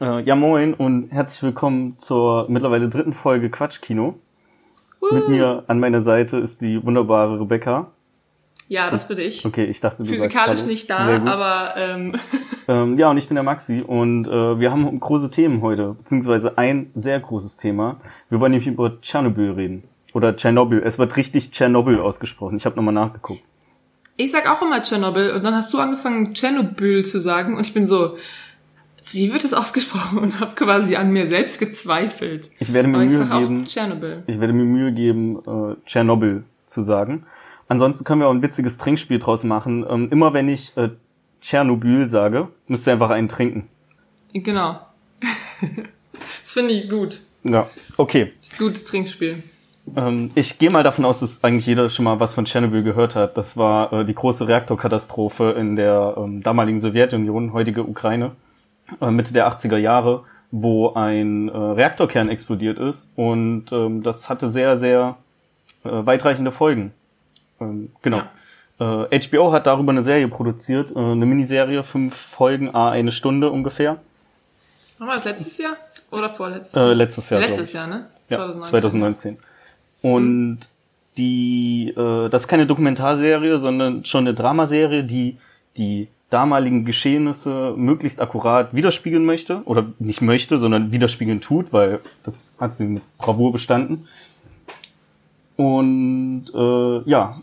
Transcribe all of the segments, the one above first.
Äh, ja, moin und herzlich willkommen zur mittlerweile dritten Folge Quatschkino. Uh. Mit mir an meiner Seite ist die wunderbare Rebecca. Ja, das bin ich. Okay, ich dachte, du Physikalisch sagst nicht da, aber ähm, Ähm, ja, und ich bin der Maxi und äh, wir haben große Themen heute, beziehungsweise ein sehr großes Thema. Wir wollen nämlich über Tschernobyl reden. Oder Tschernobyl. Es wird richtig Tschernobyl ausgesprochen. Ich habe nochmal nachgeguckt. ich sag auch immer Tschernobyl und dann hast du angefangen Tschernobyl zu sagen und ich bin so, wie wird es ausgesprochen und habe quasi an mir selbst gezweifelt. Ich werde mir Aber ich Mühe sag geben, Tschernobyl. ich werde mir Mühe geben, äh, Tschernobyl zu sagen. Ansonsten können wir auch ein witziges Trinkspiel draus machen. Ähm, immer wenn ich äh, Tschernobyl sage, müsst ihr einfach einen trinken. Genau. das finde ich gut. Ja, okay. Das ist ein gutes Trinkspiel. Ähm, ich gehe mal davon aus, dass eigentlich jeder schon mal was von Tschernobyl gehört hat. Das war äh, die große Reaktorkatastrophe in der ähm, damaligen Sowjetunion, heutige Ukraine, äh, Mitte der 80er Jahre, wo ein äh, Reaktorkern explodiert ist. Und ähm, das hatte sehr, sehr äh, weitreichende Folgen. Ähm, genau. Äh, HBO hat darüber eine Serie produziert, äh, eine Miniserie, fünf Folgen, a eine Stunde ungefähr. War das letztes Jahr oder vorletztes Äh, letztes Jahr. glaub Letztes ich. Jahr, ne? Ja, 2019. Und die, äh, das ist keine Dokumentarserie, sondern schon eine Dramaserie, die die damaligen Geschehnisse möglichst akkurat widerspiegeln möchte. Oder nicht möchte, sondern widerspiegeln tut, weil das hat sie mit Bravour bestanden. Und äh, ja,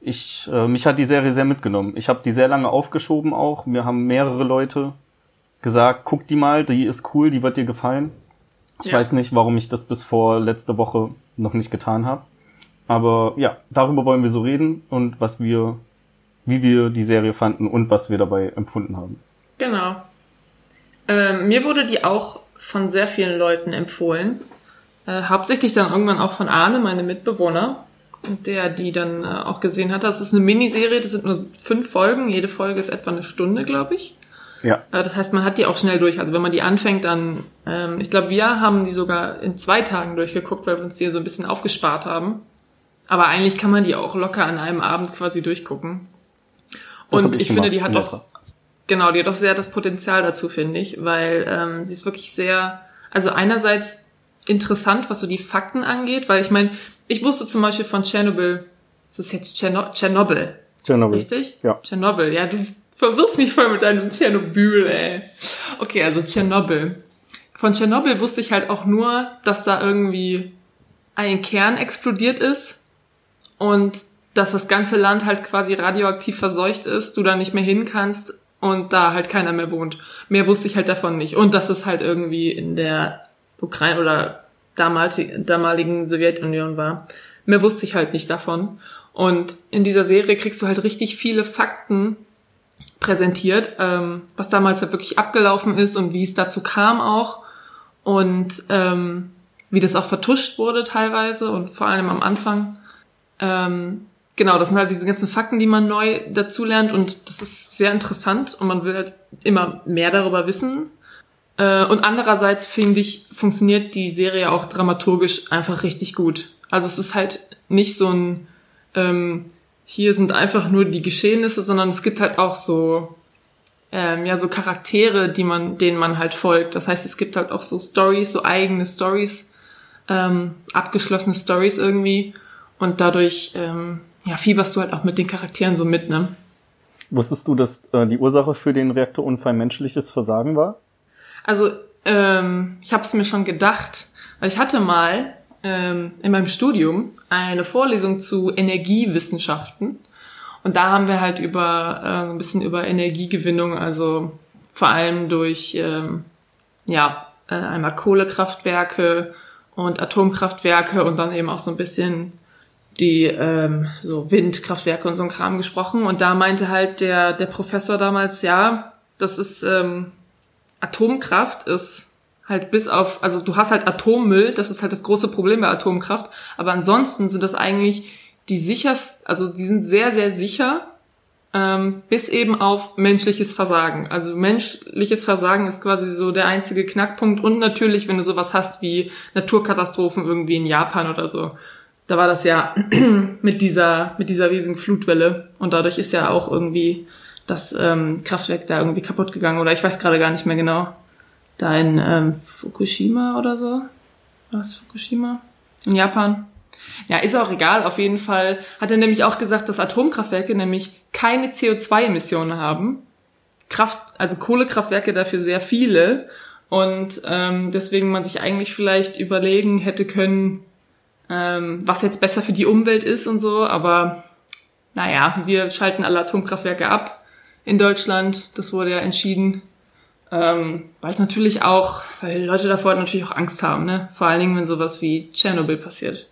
ich, äh, mich hat die Serie sehr mitgenommen. Ich habe die sehr lange aufgeschoben auch. Mir haben mehrere Leute gesagt, guck die mal, die ist cool, die wird dir gefallen. Ich Ja. weiß nicht, warum ich das bis vor letzte Woche noch nicht getan habe. Aber ja, darüber wollen wir so reden und was wir, wie wir die Serie fanden und was wir dabei empfunden haben. Genau. Ähm, mir wurde die auch von sehr vielen Leuten empfohlen. Äh, hauptsächlich dann irgendwann auch von Arne, meine Mitbewohner, der die dann äh, auch gesehen hat. Das ist eine Miniserie, das sind nur fünf Folgen. Jede Folge ist etwa eine Stunde, glaube ich. Ja, Äh, das heißt, man hat die auch schnell durch. Also wenn man die anfängt, dann, ähm, ich glaube, wir haben die sogar in zwei Tagen durchgeguckt, weil wir uns die so ein bisschen aufgespart haben. Aber eigentlich kann man die auch locker an einem Abend quasi durchgucken. Das Und ich ich, finde, die hat etwa. genau, die hat auch sehr das Potenzial dazu, finde ich, weil ähm, sie ist wirklich sehr, also einerseits interessant, was so die Fakten angeht, weil ich meine, ich wusste zum Beispiel von Tschernobyl, es ist jetzt Tscherno Tschernobyl, Tschernobyl. Richtig? Ja. Tschernobyl, ja, du verwirrst mich voll mit deinem Tschernobyl, ey. Okay, also Tschernobyl. Von Tschernobyl wusste ich halt auch nur, dass da irgendwie ein Kern explodiert ist und dass das ganze Land halt quasi radioaktiv verseucht ist, du da nicht mehr hin kannst und da halt keiner mehr wohnt. Mehr wusste ich halt davon nicht. Und dass es halt irgendwie in der Ukraine oder damalig- damaligen Sowjetunion war. Mehr wusste ich halt nicht davon. Und in dieser Serie kriegst du halt richtig viele Fakten präsentiert, ähm, was damals halt wirklich abgelaufen ist und wie es dazu kam auch und ähm, wie das auch vertuscht wurde teilweise und vor allem am Anfang. Ähm, genau, das sind halt diese ganzen Fakten, die man neu dazulernt und das ist sehr interessant und man will halt immer mehr darüber wissen. Äh, und andererseits finde ich, funktioniert die Serie auch dramaturgisch einfach richtig gut. Also es ist halt nicht so ein, ähm, hier sind einfach nur die Geschehnisse, sondern es gibt halt auch so, ähm, ja, so Charaktere, die man, denen man halt folgt. Das heißt, es gibt halt auch so Stories, so eigene Stories, ähm, abgeschlossene Stories irgendwie. Und dadurch, ähm, ja, fieberst du halt auch mit den Charakteren so mit, ne? Wusstest du, dass äh, die Ursache für den Reaktorunfall menschliches Versagen war? Also, ähm, ich habe es mir schon gedacht, weil ich hatte mal ähm, in meinem Studium eine Vorlesung zu Energiewissenschaften. Und da haben wir halt über äh, ein bisschen über Energiegewinnung, also vor allem durch ähm, ja äh, einmal Kohlekraftwerke und Atomkraftwerke und dann eben auch so ein bisschen die ähm, so Windkraftwerke und so ein Kram gesprochen. Und da meinte halt der der Professor damals, ja, das ist ähm, Atomkraft ist halt bis auf, also du hast halt Atommüll, das ist halt das große Problem bei Atomkraft, aber ansonsten sind das eigentlich die sicherst, also die sind sehr, sehr sicher, ähm, bis eben auf menschliches Versagen. Also menschliches Versagen ist quasi so der einzige Knackpunkt und natürlich, wenn du sowas hast wie Naturkatastrophen irgendwie in Japan oder so, da war das ja mit dieser, mit dieser riesigen Flutwelle und dadurch ist ja auch irgendwie das ähm, Kraftwerk da irgendwie kaputt gegangen oder ich weiß gerade gar nicht mehr genau. da in ähm, Fukushima oder so. Was Fukushima? In Japan. Ja, ist auch egal. Auf jeden Fall hat er nämlich auch gesagt, dass Atomkraftwerke nämlich keine CO2-Emissionen haben. Kraft, also Kohlekraftwerke dafür sehr viele. Und ähm, deswegen man sich eigentlich vielleicht überlegen hätte können, ähm, was jetzt besser für die Umwelt ist und so. Aber naja, wir schalten alle Atomkraftwerke ab in Deutschland. Das wurde ja entschieden. Ähm, weil es natürlich auch, weil Leute davor natürlich auch Angst haben, ne? Vor allen Dingen, wenn sowas wie Tschernobyl passiert.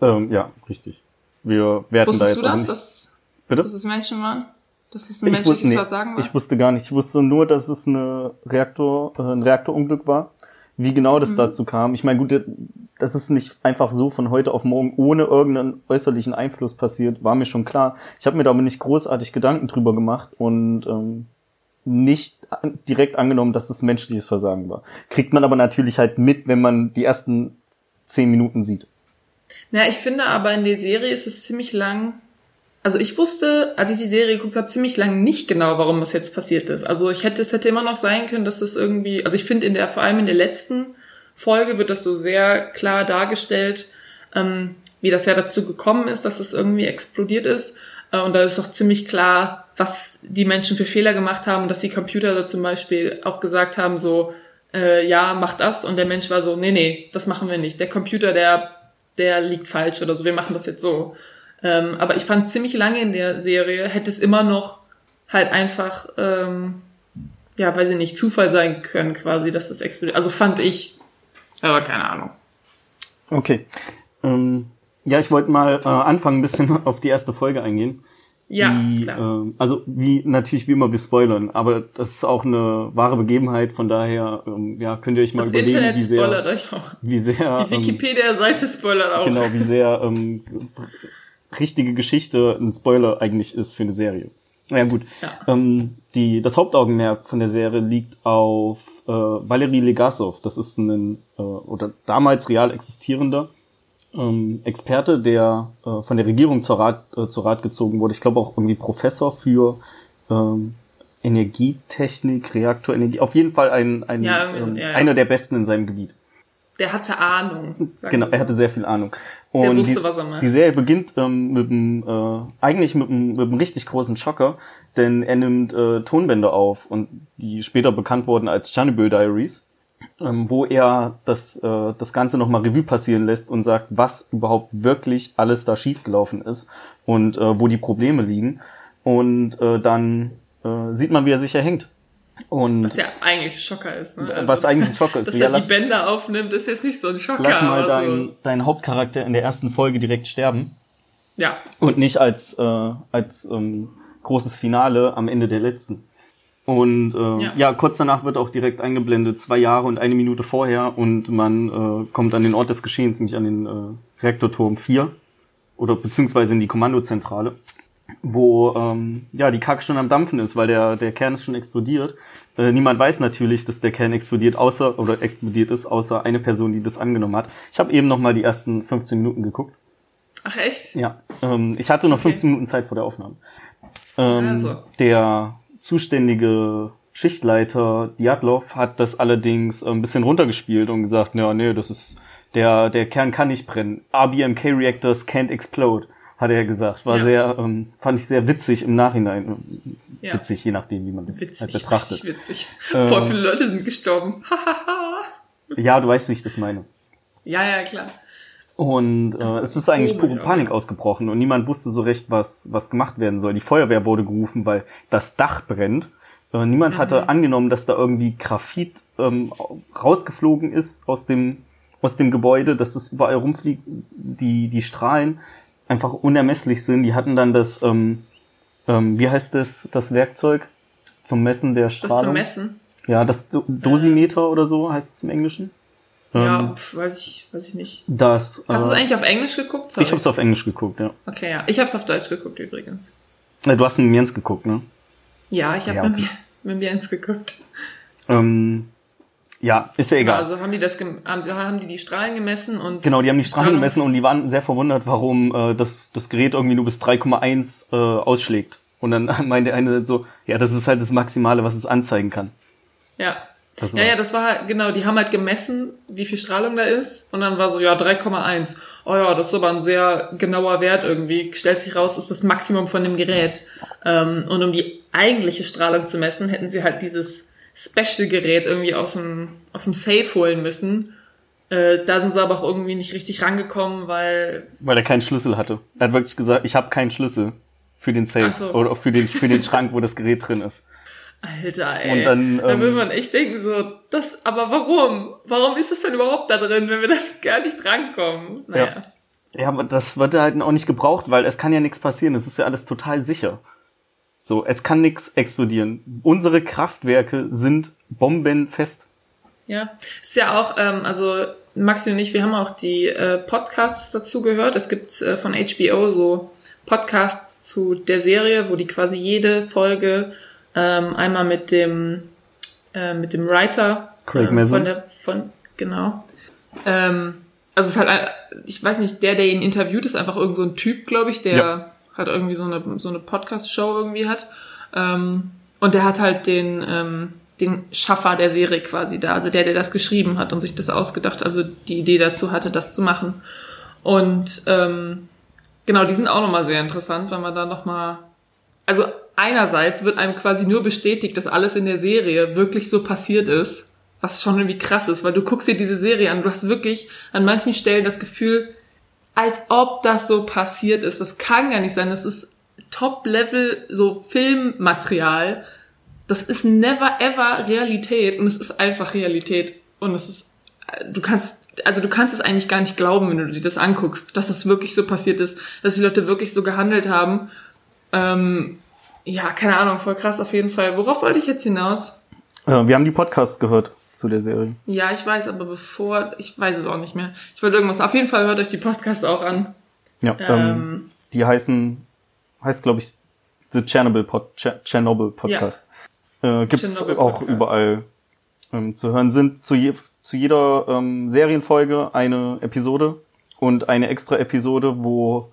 Ähm, ja, richtig. Wir werden Wusstest da jetzt du das, nicht. dass, Bitte? dass es Menschen waren? Dass es ein Ich, menschliches nee, Versagen war? ich wusste gar nicht. Ich wusste nur, dass es eine Reaktor, äh, ein Reaktorunglück war. Wie genau Mhm. das dazu kam. Ich meine, gut, das ist nicht einfach so von heute auf morgen ohne irgendeinen äußerlichen Einfluss passiert, war mir schon klar. Ich habe mir da aber nicht großartig Gedanken drüber gemacht und ähm, nicht direkt angenommen, dass es menschliches Versagen war. Kriegt man aber natürlich halt mit, wenn man die ersten zehn Minuten sieht. Ja, ich finde aber in der Serie ist es ziemlich lang. Also ich wusste, als ich die Serie geguckt habe, ziemlich lang nicht genau, warum das jetzt passiert ist. Also ich hätte, es hätte immer noch sein können, dass es irgendwie, also ich finde in der, vor allem in der letzten Folge wird das so sehr klar dargestellt, ähm, wie das ja dazu gekommen ist, dass es irgendwie explodiert ist. Äh, und da ist auch ziemlich klar, was die Menschen für Fehler gemacht haben dass die Computer da zum Beispiel auch gesagt haben, so, äh, ja, mach das. Und der Mensch war so, nee, nee, das machen wir nicht. Der Computer, der, der liegt falsch oder so, wir machen das jetzt so. Ähm, aber ich fand ziemlich lange in der Serie hätte es immer noch halt einfach, ähm, ja, weiß ich nicht, Zufall sein können quasi, dass das explodiert. Also fand ich, aber keine Ahnung. Okay. Ähm, ja, ich wollte mal äh, anfangen, ein bisschen auf die erste Folge eingehen. Ja, die, klar. ähm, also wie natürlich wie immer wir spoilern, aber das ist auch eine wahre Begebenheit, von daher ähm, ja könnt ihr euch mal das überlegen, Internet wie spoilert sehr, euch auch. wie sehr Die ähm, Wikipedia-Seite spoilert auch. genau wie sehr ähm, richtige Geschichte ein Spoiler eigentlich ist für eine Serie. Ja gut, Ja. ähm, die das Hauptaugenmerk von der Serie liegt auf äh, Valery Legasov. Das ist ein äh, oder damals real existierender ähm, Experte, der äh, von der Regierung zur Rat, äh, zur Rat gezogen wurde. Ich glaube auch irgendwie Professor für ähm, Energietechnik, Reaktorenergie. Auf jeden Fall ein, ein Ja, ähm, ja, ja. einer der besten in seinem Gebiet. Der hatte Ahnung. Genau, er hatte sehr viel Ahnung. Der Und wusste, die, was er macht. Die Serie beginnt ähm, mit einem, äh, eigentlich mit einem, mit einem richtig großen Schocker, denn er nimmt äh, Tonbänder auf und die später bekannt wurden als Chernobyl Diaries, ähm, wo er das, äh, das Ganze nochmal Revue passieren lässt und sagt, was überhaupt wirklich alles da schiefgelaufen ist und äh, wo die Probleme liegen. Und äh, dann äh, sieht man, wie er sich erhängt. Und Was ja eigentlich ein Schocker ist. Ne? Was eigentlich ein Schocker ist. Dass Ja, er lass- die Bänder aufnimmt, ist jetzt nicht so ein Schocker. lass mal deinen so. deinen Hauptcharakter in der ersten Folge direkt sterben. Ja, Und nicht als, äh, als ähm, großes Finale am Ende der letzten. Und äh, Ja. ja. kurz danach wird auch direkt eingeblendet, zwei Jahre und eine Minute vorher und man äh, kommt an den Ort des Geschehens, nämlich an den äh, Reaktorturm 4 oder beziehungsweise in die Kommandozentrale, wo ähm, ja die Kacke schon am Dampfen ist, weil der, der Kern ist schon explodiert. Äh, niemand weiß natürlich, dass der Kern explodiert, außer oder explodiert ist, außer eine Person, die das angenommen hat. Ich habe eben noch mal die ersten 15 Minuten geguckt. ach echt? Ja, ähm, ich hatte noch Okay. 15 Minuten Zeit vor der Aufnahme. Ähm, Also. Der zuständige Schichtleiter Diatlov hat das allerdings ein bisschen runtergespielt und gesagt, ja, nee, das ist, der, der Kern kann nicht brennen. RBMK Reactors can't explode, hat er gesagt. War Ja. sehr, ähm, fand ich sehr witzig im Nachhinein. Ja. Witzig, je nachdem, wie man das Witzig, halt betrachtet. witzig. Ähm. Voll viele Leute sind gestorben. Ja, du weißt, wie ich das meine. ja, ja, klar. Und äh, es ist eigentlich pure Panik ausgebrochen und niemand wusste so recht, was, was gemacht werden soll. Die Feuerwehr wurde gerufen, weil das Dach brennt. Äh, niemand Mhm. hatte angenommen, dass da irgendwie Graphit ähm, rausgeflogen ist aus dem, aus dem Gebäude, dass das überall rumfliegt, die, die Strahlen einfach unermesslich sind. Die hatten dann das, ähm, ähm, wie heißt das, das Werkzeug zum Messen der Das Strahlung? zu messen. Ja, das Do Dosimeter oder so heißt es im Englischen. ja, Ähm, pf, weiß ich, weiß ich nicht. das, Hast du es äh, eigentlich auf Englisch geguckt? Sorry. ich hab's auf Englisch geguckt, ja. Okay, ja. Ich hab's auf Deutsch geguckt übrigens. Äh, Du hast mit Jens geguckt, ne? Ja, ich habe Ja, mit, okay. mir- mit Jens geguckt. Ähm, ja, ist ja egal. Also haben die das, haben, haben die die Strahlen gemessen und genau, die haben die Strahlen Strahlungs- gemessen und die waren sehr verwundert, warum äh, das, das Gerät irgendwie nur bis 3,1 äh, ausschlägt. Und dann meinte eine so, ja, das ist halt das Maximale, was es anzeigen kann. ja, Das Ja, war- ja, das war halt, genau, die haben halt gemessen, wie viel Strahlung da ist. Und dann war so, ja, 3,1. Oh ja, das ist aber ein sehr genauer Wert irgendwie. Stellt sich raus, ist das Maximum von dem Gerät. Ähm, und um die eigentliche Strahlung zu messen, hätten sie halt dieses Special-Gerät irgendwie aus dem, aus dem Safe holen müssen. Äh, da sind sie aber auch irgendwie nicht richtig rangekommen, weil Weil er keinen Schlüssel hatte. Er hat wirklich gesagt, ich habe keinen Schlüssel für den Safe so. oder für den, für den Schrank, wo das Gerät drin ist. Alter, ey. Und dann, da will ähm, man echt denken, so, das, aber warum? Warum ist das denn überhaupt da drin, wenn wir da gar nicht drankommen? Naja. Ja, aber das wird halt auch nicht gebraucht, weil es kann ja nichts passieren. Es ist ja alles total sicher. So, es kann nichts explodieren. Unsere Kraftwerke sind bombenfest. Ja, ist ja auch, ähm, also Maxi und ich, wir haben auch die äh, Podcasts dazu gehört. Es gibt äh, von HBO so Podcasts zu der Serie, wo die quasi jede Folge ähm, einmal mit dem äh, mit dem Writer Craig Mazin. von der von genau. Ähm, also es ist halt, ein- ich weiß nicht, der, der ihn interviewt, ist einfach irgend so ein Typ, glaube ich, der Ja. Halt irgendwie so eine so eine Podcast-Show irgendwie hat. Ähm, und der hat halt den, ähm, den Schaffer der Serie quasi da, also der, der das geschrieben hat und sich das ausgedacht, also die Idee dazu hatte, das zu machen. Und ähm, genau, die sind auch nochmal sehr interessant, weil man da nochmal, also einerseits wird einem quasi nur bestätigt, dass alles in der Serie wirklich so passiert ist, was schon irgendwie krass ist, weil du guckst dir diese Serie an, du hast wirklich an manchen Stellen das Gefühl, als ob das so passiert ist. Das kann gar nicht sein. Das ist Top-Level so Filmmaterial. Das ist never ever Realität und es ist einfach Realität und es ist du kannst also du kannst es eigentlich gar nicht glauben, wenn du dir das anguckst, dass das wirklich so passiert ist, dass die Leute wirklich so gehandelt haben. Ähm, ja, keine Ahnung, voll krass auf jeden Fall. Worauf wollte ich jetzt hinaus? Äh, wir haben die Podcasts gehört zu der Serie. Ja, ich weiß, aber bevor, ich weiß es auch nicht mehr. Ich wollte irgendwas. Auf jeden Fall hört euch die Podcasts auch an. Ja, ähm, Ähm, die heißen, heißt glaube ich, The Chernobyl, Pod, Cher Chernobyl Podcast. Äh, gibt's Chernobyl auch Podcast. überall ähm, zu hören. Sind zu, je, zu jeder ähm, Serienfolge eine Episode und eine extra Episode, wo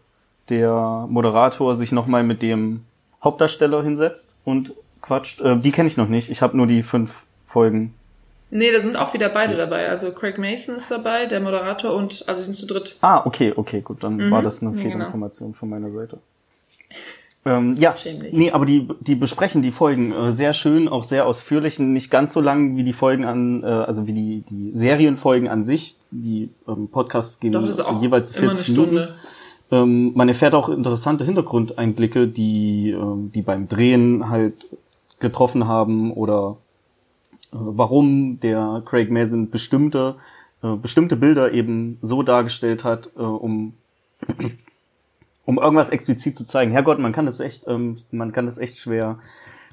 der Moderator sich nochmal mit dem Hauptdarsteller hinsetzt und quatscht. Äh, die kenne ich noch nicht. Ich habe nur die fünf Folgen. Nee, da sind auch wieder beide dabei. Also Craig Mason ist dabei, der Moderator und, also sind zu dritt. Ah, okay, okay, gut, dann Mhm. war das eine Ja, genau. Fehlinformation von meiner Seite. Ähm, ja, Schämlich. nee, aber die, die besprechen die Folgen äh, sehr schön, auch sehr ausführlich, nicht ganz so lang wie die Folgen an, äh, also wie die, die Serienfolgen an sich. Die ähm, Podcasts gehen Doch, jeweils immer eine 40 Minuten. Ähm, man erfährt auch interessante Hintergrundeinblicke, die, ähm, die beim Drehen halt getroffen haben oder warum der Craig Mazin bestimmte, äh, bestimmte Bilder eben so dargestellt hat, äh, um, um irgendwas explizit zu zeigen. Herrgott, man kann das echt, ähm, man kann das echt schwer,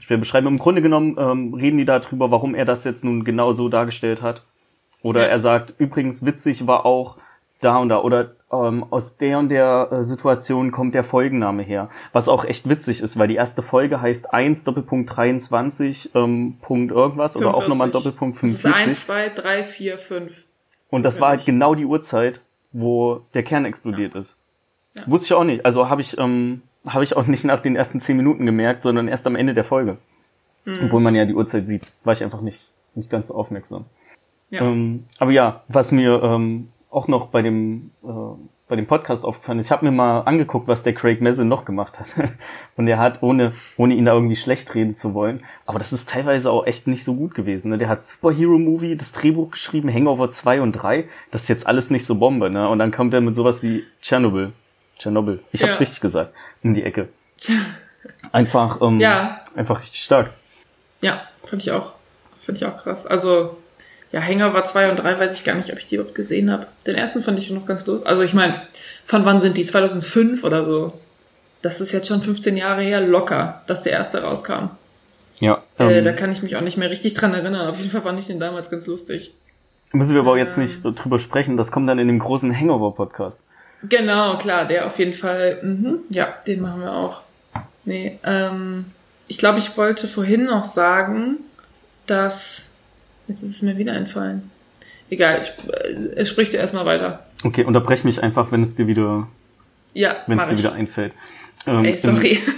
schwer beschreiben. Im Grunde genommen ähm, reden die darüber, warum er das jetzt nun genau so dargestellt hat. Oder Ja. er sagt, übrigens witzig war auch da und da oder ähm, aus der und der äh, Situation kommt der Folgenname her. Was auch echt witzig ist, weil die erste Folge heißt 1 Doppelpunkt 23 ähm, Punkt irgendwas oder auch nochmal 45. Doppelpunkt Das ist 45. 1, 2, 3, 4, 5. Und das war halt genau die Uhrzeit, wo der Kern explodiert ist. Ja. Wusste ich auch nicht. Also habe ich, ähm, habe ich auch nicht nach den ersten zehn Minuten gemerkt, sondern erst am Ende der Folge. Mhm. Obwohl man ja die Uhrzeit sieht. War ich einfach nicht, nicht ganz so aufmerksam. Ja. Ähm, aber ja, was mir ähm, auch noch bei dem, äh, bei dem Podcast aufgefallen ist, ich habe mir mal angeguckt, was der Craig Mazin noch gemacht hat. Und er hat, ohne, ohne ihn da irgendwie schlecht reden zu wollen, aber das ist teilweise auch echt nicht so gut gewesen. Ne? Der hat Superhero-Movie, das Drehbuch geschrieben, Hangover 2 und 3. Das ist jetzt alles nicht so Bombe, ne? Und dann kommt er mit sowas wie Chernobyl. Tschernobyl. Ich hab's Ja. richtig gesagt. Um die Ecke. Einfach, ähm, Ja. einfach richtig stark. Ja, fand ich auch. Fand ich auch krass. Also, ja, Hangover 2 und 3 weiß ich gar nicht, ob ich die überhaupt gesehen habe. Den ersten fand ich noch ganz los. Also ich meine, von wann sind die? 2005 oder so? Das ist jetzt schon 15 Jahre her, locker, dass der erste rauskam. Ja. äh, ähm, da kann ich mich auch nicht mehr richtig dran erinnern. Auf jeden Fall fand ich den damals ganz lustig. Müssen wir aber auch jetzt Ähm. nicht drüber sprechen, das kommt dann in dem großen Hangover-Podcast. Genau, klar, der auf jeden Fall, mhm, ja, den machen wir auch. Nee, ähm, ich glaube, ich wollte vorhin noch sagen, dass, jetzt ist es mir wieder entfallen. Egal, sp äh, sprich dir erstmal weiter. Okay, unterbrech mich einfach, wenn es dir wieder, Ja, wenn es dir ich. wieder einfällt. Ähm, Ey, sorry.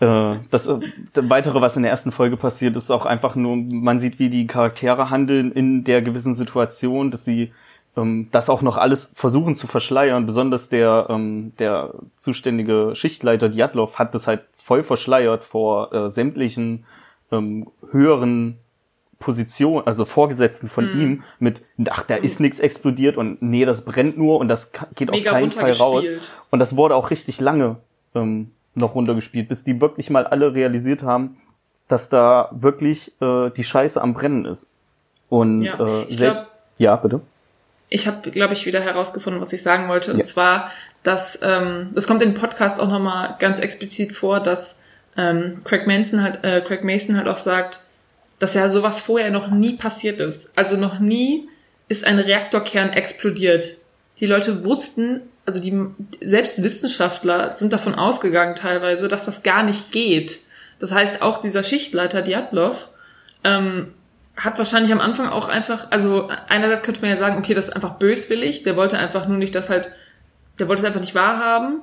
Äh, das äh, weitere, was in der ersten Folge passiert, ist auch einfach nur, man sieht, wie die Charaktere handeln in der gewissen Situation, dass sie ähm, das auch noch alles versuchen zu verschleiern. Besonders der, ähm, der zuständige Schichtleiter Djatlov hat das halt voll verschleiert vor äh, sämtlichen ähm, höheren Position, also Vorgesetzten von mhm. ihm mit, ach, da ist nichts explodiert und nee, das brennt nur und das geht Mega auf keinen Fall raus. Und das wurde auch richtig lange ähm, noch runtergespielt, bis die wirklich mal alle realisiert haben, dass da wirklich äh, die Scheiße am Brennen ist. Und ja, äh, ich selbst, glaub, ja, bitte. Ich habe, glaube ich, wieder herausgefunden, was ich sagen wollte. Ja. Und zwar, dass ähm, das kommt in dem Podcast auch nochmal ganz explizit vor, dass ähm, Craig Manson halt, äh, Craig Mason halt auch sagt, dass ja sowas vorher noch nie passiert ist. Also noch nie ist ein Reaktorkern explodiert. Die Leute wussten, also die selbst Wissenschaftler sind davon ausgegangen teilweise, dass das gar nicht geht. Das heißt, auch dieser Schichtleiter Djatlov ähm, hat wahrscheinlich am Anfang auch einfach, also einerseits könnte man ja sagen, okay, das ist einfach böswillig, der wollte einfach nur nicht, dass halt, der wollte es einfach nicht wahrhaben.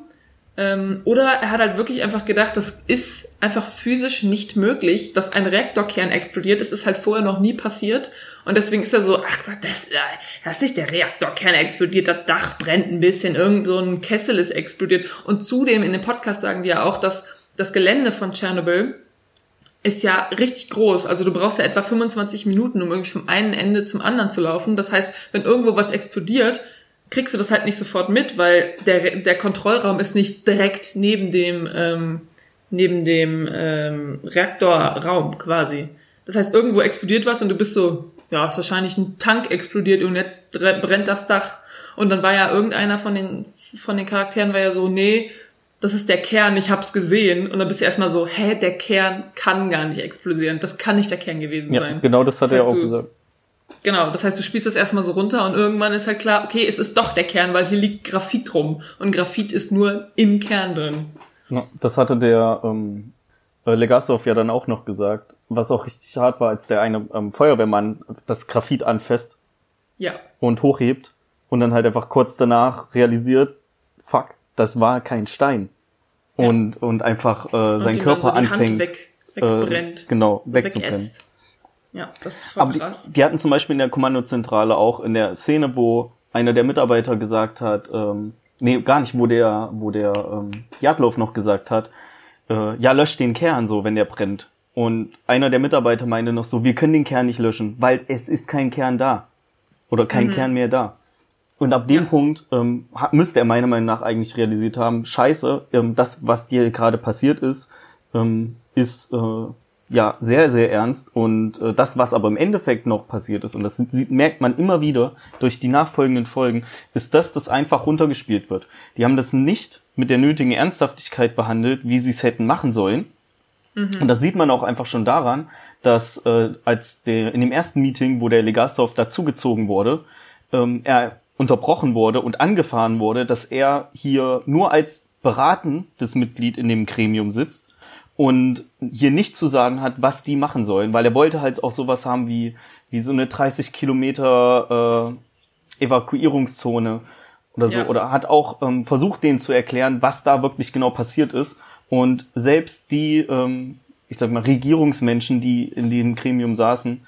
Ähm, oder er hat halt wirklich einfach gedacht, das ist einfach physisch nicht möglich, dass ein Reaktorkern explodiert. Es ist halt vorher noch nie passiert. Und deswegen ist er so, ach, das, äh, das ist nicht der Reaktorkern explodiert, das Dach brennt ein bisschen, irgend so ein Kessel ist explodiert. Und zudem in dem Podcast sagen die ja auch, dass das Gelände von Tschernobyl ist ja richtig groß. Also du brauchst ja etwa 25 Minuten, um irgendwie vom einen Ende zum anderen zu laufen. Das heißt, wenn irgendwo was explodiert, kriegst du das halt nicht sofort mit, weil der, der Kontrollraum ist nicht direkt neben dem, ähm, neben dem ähm, Reaktorraum quasi. Das heißt, irgendwo explodiert was und du bist so, ja, ist wahrscheinlich ein Tank explodiert und jetzt brennt das Dach. Und dann war ja irgendeiner von den, von den Charakteren war ja so, nee, das ist der Kern, ich hab's gesehen. Und dann bist du erstmal so, hä, der Kern kann gar nicht explodieren. Das kann nicht der Kern gewesen ja, sein. Genau, das hat das heißt, er auch du, gesagt. Genau, das heißt, du spielst das erstmal so runter und irgendwann ist halt klar, okay, es ist doch der Kern, weil hier liegt Graphit rum und Graphit ist nur im Kern drin. Ja, das hatte der ähm, äh, Legasov ja dann auch noch gesagt, was auch richtig hart war, als der eine ähm, Feuerwehrmann das Graphit anfasst ja. und hochhebt und dann halt einfach kurz danach realisiert, fuck, das war kein Stein. Ja. Und, und einfach äh, sein Körper so anfängt, weg, wegbrennt, äh, genau, wegzubrennen. Weggeätzt. Ja, das war Aber krass. Die, die, hatten zum Beispiel in der Kommandozentrale auch in der Szene, wo einer der Mitarbeiter gesagt hat, ähm, nee, gar nicht, wo der, wo der ähm, Jadlow noch gesagt hat, äh, ja, löscht den Kern so, wenn der brennt. Und einer der Mitarbeiter meinte noch so, wir können den Kern nicht löschen, weil es ist kein Kern da. Oder kein mhm. Kern mehr da. Und ab dem ja. Punkt ähm, müsste er meiner Meinung nach eigentlich realisiert haben, scheiße, ähm, das, was hier gerade passiert ist, ähm, ist äh, ja sehr, sehr ernst. Und äh, das, was aber im Endeffekt noch passiert ist, und das sieht, merkt man immer wieder durch die nachfolgenden Folgen, ist das, dass einfach runtergespielt wird. Die haben das nicht mit der nötigen Ernsthaftigkeit behandelt, wie sie es hätten machen sollen. Mhm. Und das sieht man auch einfach schon daran, dass äh, als der in dem ersten Meeting, wo der Legasov dazugezogen wurde, ähm, er unterbrochen wurde und angefahren wurde, dass er hier nur als beratendes Mitglied in dem Gremium sitzt und hier nicht zu sagen hat, was die machen sollen, weil er wollte halt auch sowas haben wie, wie so eine 30 Kilometer äh, Evakuierungszone oder so, ja. oder hat auch ähm, versucht, denen zu erklären, was da wirklich genau passiert ist. Und selbst die, ähm, ich sag mal, Regierungsmenschen, die in dem Gremium saßen,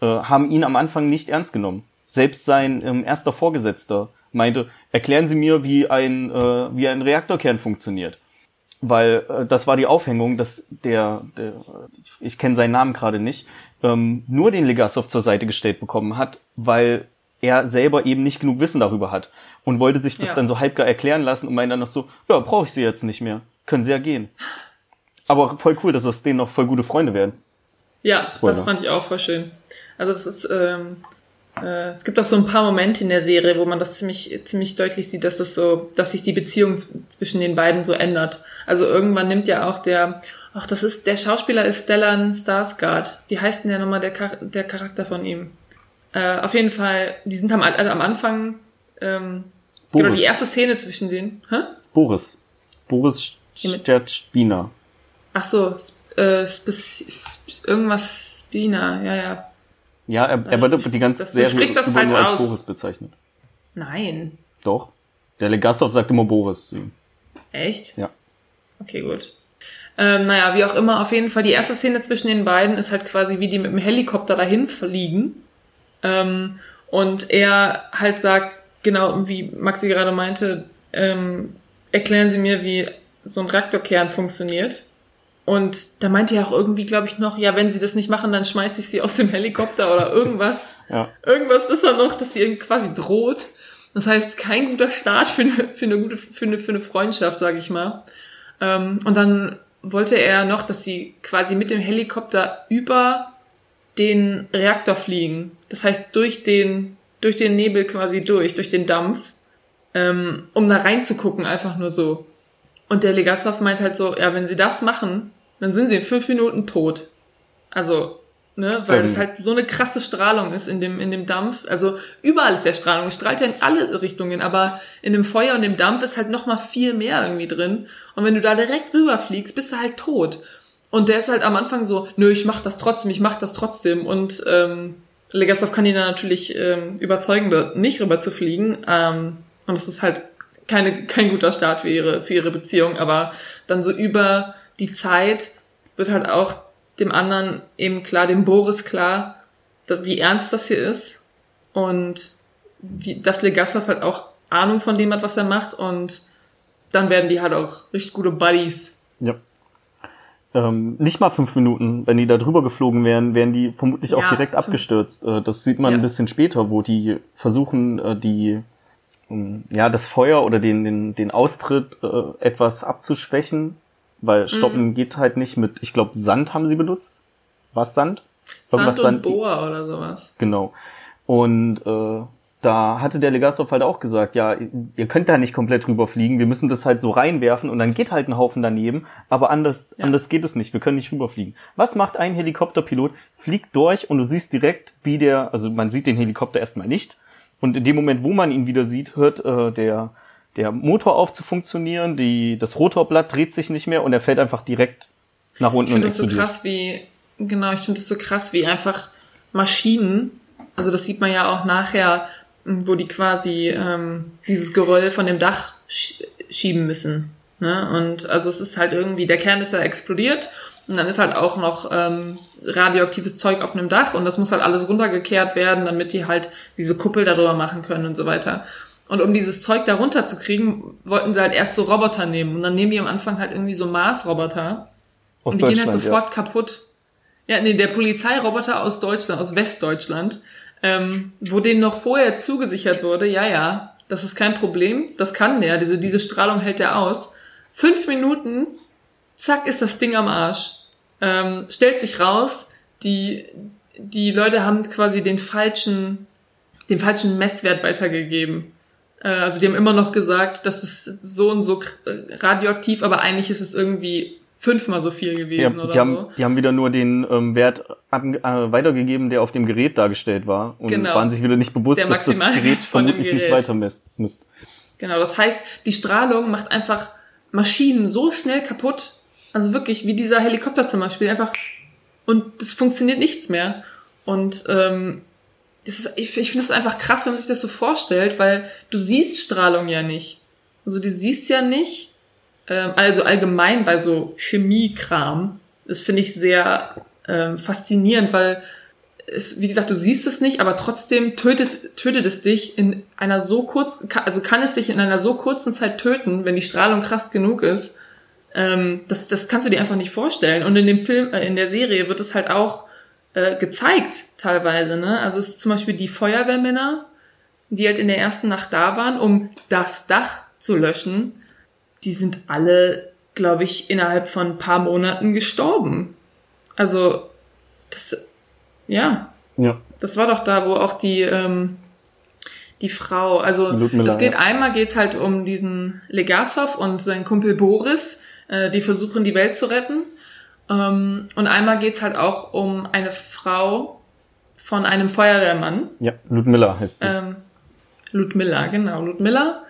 äh, haben ihn am Anfang nicht ernst genommen. Selbst sein ähm, erster Vorgesetzter meinte, erklären Sie mir, wie ein, äh, wie ein Reaktorkern funktioniert weil äh, das war die Aufhängung, dass der, der ich, kenne seinen Namen gerade nicht, ähm, nur den Legasov zur Seite gestellt bekommen hat, weil er selber eben nicht genug Wissen darüber hat und wollte sich das ja. dann so halbgar erklären lassen und meinte dann noch so, ja, brauche ich sie jetzt nicht mehr, können sie ja gehen. Aber voll cool, dass aus denen noch voll gute Freunde werden. Ja, Spoiler. das fand ich auch voll schön. Also das ist, ähm, äh, es gibt auch so ein paar Momente in der Serie, wo man das ziemlich, ziemlich deutlich sieht, dass das so, dass sich die Beziehung zwischen den beiden so ändert. Also irgendwann nimmt ja auch der, ach, das ist, der Schauspieler ist Stellan Skarsgård. Wie heißt denn der nochmal der, Char der Charakter von ihm? Äh, auf jeden Fall, die sind am, am Anfang, ähm, genau, die erste Szene zwischen denen. Hä? Boris. Boris Stertspina. Ach so, äh, Sp Sp irgendwas Spina, ja, ja. Ja, er, er wird die ganze Serie immer nur als aus. Boris bezeichnet. Nein. Doch. Der Legasov sagt immer Boris zu ihm. Echt? Ja. Okay, gut. Ähm, naja, wie auch immer, auf jeden Fall, die erste Szene zwischen den beiden ist halt quasi, wie die mit dem Helikopter dahin fliegen. Ähm, und er halt sagt, genau wie Maxi gerade meinte, ähm, erklären Sie mir, wie so ein Reaktorkern funktioniert. Und da meinte er auch irgendwie, glaube ich, noch, ja, wenn sie das nicht machen, dann schmeiße ich sie aus dem Helikopter oder irgendwas. Ja. Irgendwas bis er noch, dass sie irgendwie quasi droht. Das heißt, kein guter Start für eine, für eine gute, für eine, für eine Freundschaft, sage ich mal. Ähm, und dann wollte er noch, dass sie quasi mit dem Helikopter über den Reaktor fliegen. Das heißt, durch den, durch den Nebel quasi durch, durch den Dampf, ähm, um da reinzugucken, einfach nur so. Und der Legasov meint halt so, ja, wenn sie das machen, dann sind sie in fünf Minuten tot. Also, ne, weil das halt so eine krasse Strahlung ist in dem, in dem Dampf. Also überall ist ja Strahlung, es strahlt ja in alle Richtungen, aber in dem Feuer und dem Dampf ist halt noch mal viel mehr irgendwie drin. Und wenn du da direkt rüberfliegst, bist du halt tot. Und der ist halt am Anfang so, nö, ich mach das trotzdem, ich mach das trotzdem. Und ähm, Legasov kann ihn dann natürlich ähm, überzeugen, nicht rüber zu fliegen. Ähm, und das ist halt keine, kein guter Start für ihre, für ihre Beziehung. Aber dann so über die Zeit wird halt auch dem anderen eben klar, dem Boris klar, wie ernst das hier ist. Und wie, dass Legasov halt auch Ahnung von dem hat, was er macht. Und dann werden die halt auch richtig gute Buddies. Ja. Ähm, nicht mal fünf Minuten, wenn die da drüber geflogen wären, wären die vermutlich auch Ja, direkt fünf- abgestürzt. Äh, das sieht man Ja. ein bisschen später, wo die versuchen, äh, die ähm, ja das Feuer oder den den den Austritt äh, etwas abzuschwächen, weil stoppen Mhm. geht halt nicht mit. Ich glaube Sand haben sie benutzt. Was Sand? Sand und Boa oder sowas. Genau. Und äh, da hatte der Legasov halt auch gesagt, ja, ihr könnt da nicht komplett drüber fliegen, wir müssen das halt so reinwerfen und dann geht halt ein Haufen daneben, aber anders, Ja. anders geht es nicht, wir können nicht rüberfliegen. Was macht ein Helikopterpilot? Fliegt durch und du siehst direkt, wie der, also man sieht den Helikopter erstmal nicht und in dem Moment, wo man ihn wieder sieht, hört äh, der der Motor auf zu funktionieren, die, das Rotorblatt dreht sich nicht mehr und er fällt einfach direkt nach unten Ich finde das so krass, wie, genau, ich finde das so krass, wie einfach Maschinen, also das sieht man ja auch nachher, wo die quasi ähm, dieses Geröll von dem Dach sch schieben müssen. Ne? Und also es ist halt irgendwie, der Kern ist ja explodiert und dann ist halt auch noch ähm, radioaktives Zeug auf einem Dach und das muss halt alles runtergekehrt werden, damit die halt diese Kuppel darüber machen können und so weiter. Und um dieses Zeug da runterzukriegen, wollten sie halt erst so Roboter nehmen. Und dann nehmen die am Anfang halt irgendwie so Mars-Roboter. Aus Und die gehen halt sofort kaputt. Ja, nee, der Polizeiroboter aus Deutschland, aus Westdeutschland, ähm, wo denen noch vorher zugesichert wurde, ja, ja, das ist kein Problem, das kann der, diese, diese Strahlung hält der aus. Fünf Minuten, zack, ist das Ding am Arsch. Ähm, stellt sich raus, die, die Leute haben quasi den falschen, den falschen Messwert weitergegeben. Äh, Also die haben immer noch gesagt, das ist so und so äh, radioaktiv, aber eigentlich ist es irgendwie fünfmal so viel Ja, gewesen oder die, haben, so. die haben wieder nur den ähm, Wert ab, äh, weitergegeben, der auf dem Gerät dargestellt war und Genau. waren sich wieder nicht bewusst, Der dass das Gerät vermutlich nicht Gerät. weiter misst. misst. Genau, das heißt, die Strahlung macht einfach Maschinen so schnell kaputt. Also wirklich, wie dieser Helikopter zum Beispiel, einfach und es funktioniert nichts mehr. Und ähm, das ist, ich, ich finde es einfach krass, wenn man sich das so vorstellt, weil du siehst Strahlung ja nicht. Also du siehst ja nicht, ähm, also allgemein bei so Chemiekram, das finde ich sehr ähm, faszinierend, weil es, wie gesagt, du siehst es nicht, aber trotzdem tötet, tötet es dich in einer so kurzen, also kann es dich in einer so kurzen Zeit töten, wenn die Strahlung krass genug ist. Ähm, das, das kannst du dir einfach nicht vorstellen. Und in dem Film, äh, in der Serie wird es halt auch äh, gezeigt, teilweise, ne? Also es ist zum Beispiel die Feuerwehrmänner, die halt in der ersten Nacht da waren, um das Dach zu löschen, die sind alle, glaube ich, innerhalb von ein paar Monaten gestorben. Also, das, ja, Ja, das war doch da, wo auch die, ähm, die Frau, also Ludmilla, es geht ja. einmal geht's halt um diesen Legasov und seinen Kumpel Boris, äh, die versuchen die Welt zu retten. Ähm, und einmal geht's halt auch um eine Frau von einem Feuerwehrmann, ja, Ludmilla heißt sie. ähm, Ludmilla, genau, Ludmilla.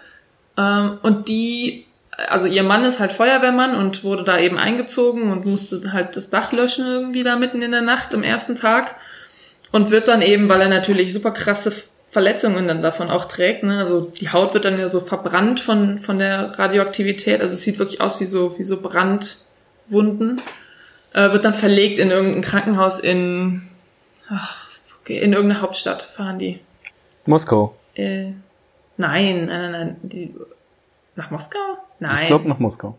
Ähm, und die, also ihr Mann ist halt Feuerwehrmann und wurde da eben eingezogen und musste halt das Dach löschen irgendwie da mitten in der Nacht am ersten Tag. Und wird dann eben, weil er natürlich super krasse Verletzungen dann davon auch trägt, ne? also die Haut wird dann ja so verbrannt von, von der Radioaktivität, also es sieht wirklich aus wie so, wie so Brand, Wunden, äh, wird dann verlegt in irgendein Krankenhaus in, ach, okay, in irgendeine Hauptstadt fahren die. Moskau. Äh, nein, nein, nein, nein. Die, nach Moskau? Nein. Ich glaube nach Moskau.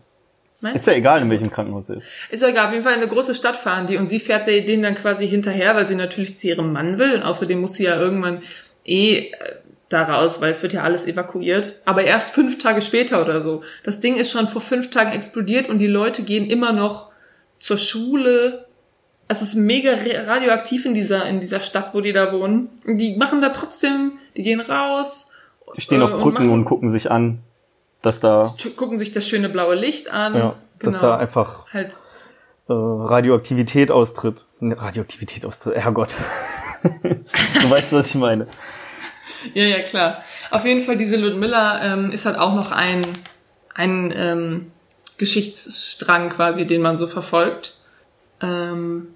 Meinst Ist ja egal, in welchem Krankenhaus er ist. Ist ja egal, auf jeden Fall in eine große Stadt fahren die und sie fährt denen dann quasi hinterher, weil sie natürlich zu ihrem Mann will und außerdem muss sie ja irgendwann eh äh, da raus, weil es wird ja alles evakuiert. Aber erst fünf Tage später oder so. Das Ding ist schon vor fünf Tagen explodiert und die Leute gehen immer noch zur Schule. Es ist mega radioaktiv in dieser, in dieser Stadt, wo die da wohnen. Die machen da trotzdem, die gehen raus. Die stehen äh, auf Brücken machen- und gucken sich an, dass da, gu- gucken sich das schöne blaue Licht an. ja, dass da einfach halt äh, Radioaktivität austritt. Ne, Radioaktivität austritt, Herrgott. du weißt, was ich meine. Ja, ja, klar. Auf jeden Fall, diese Ludmilla ähm, ist halt auch noch ein, ein ähm, Geschichtsstrang quasi, den man so verfolgt. Ähm,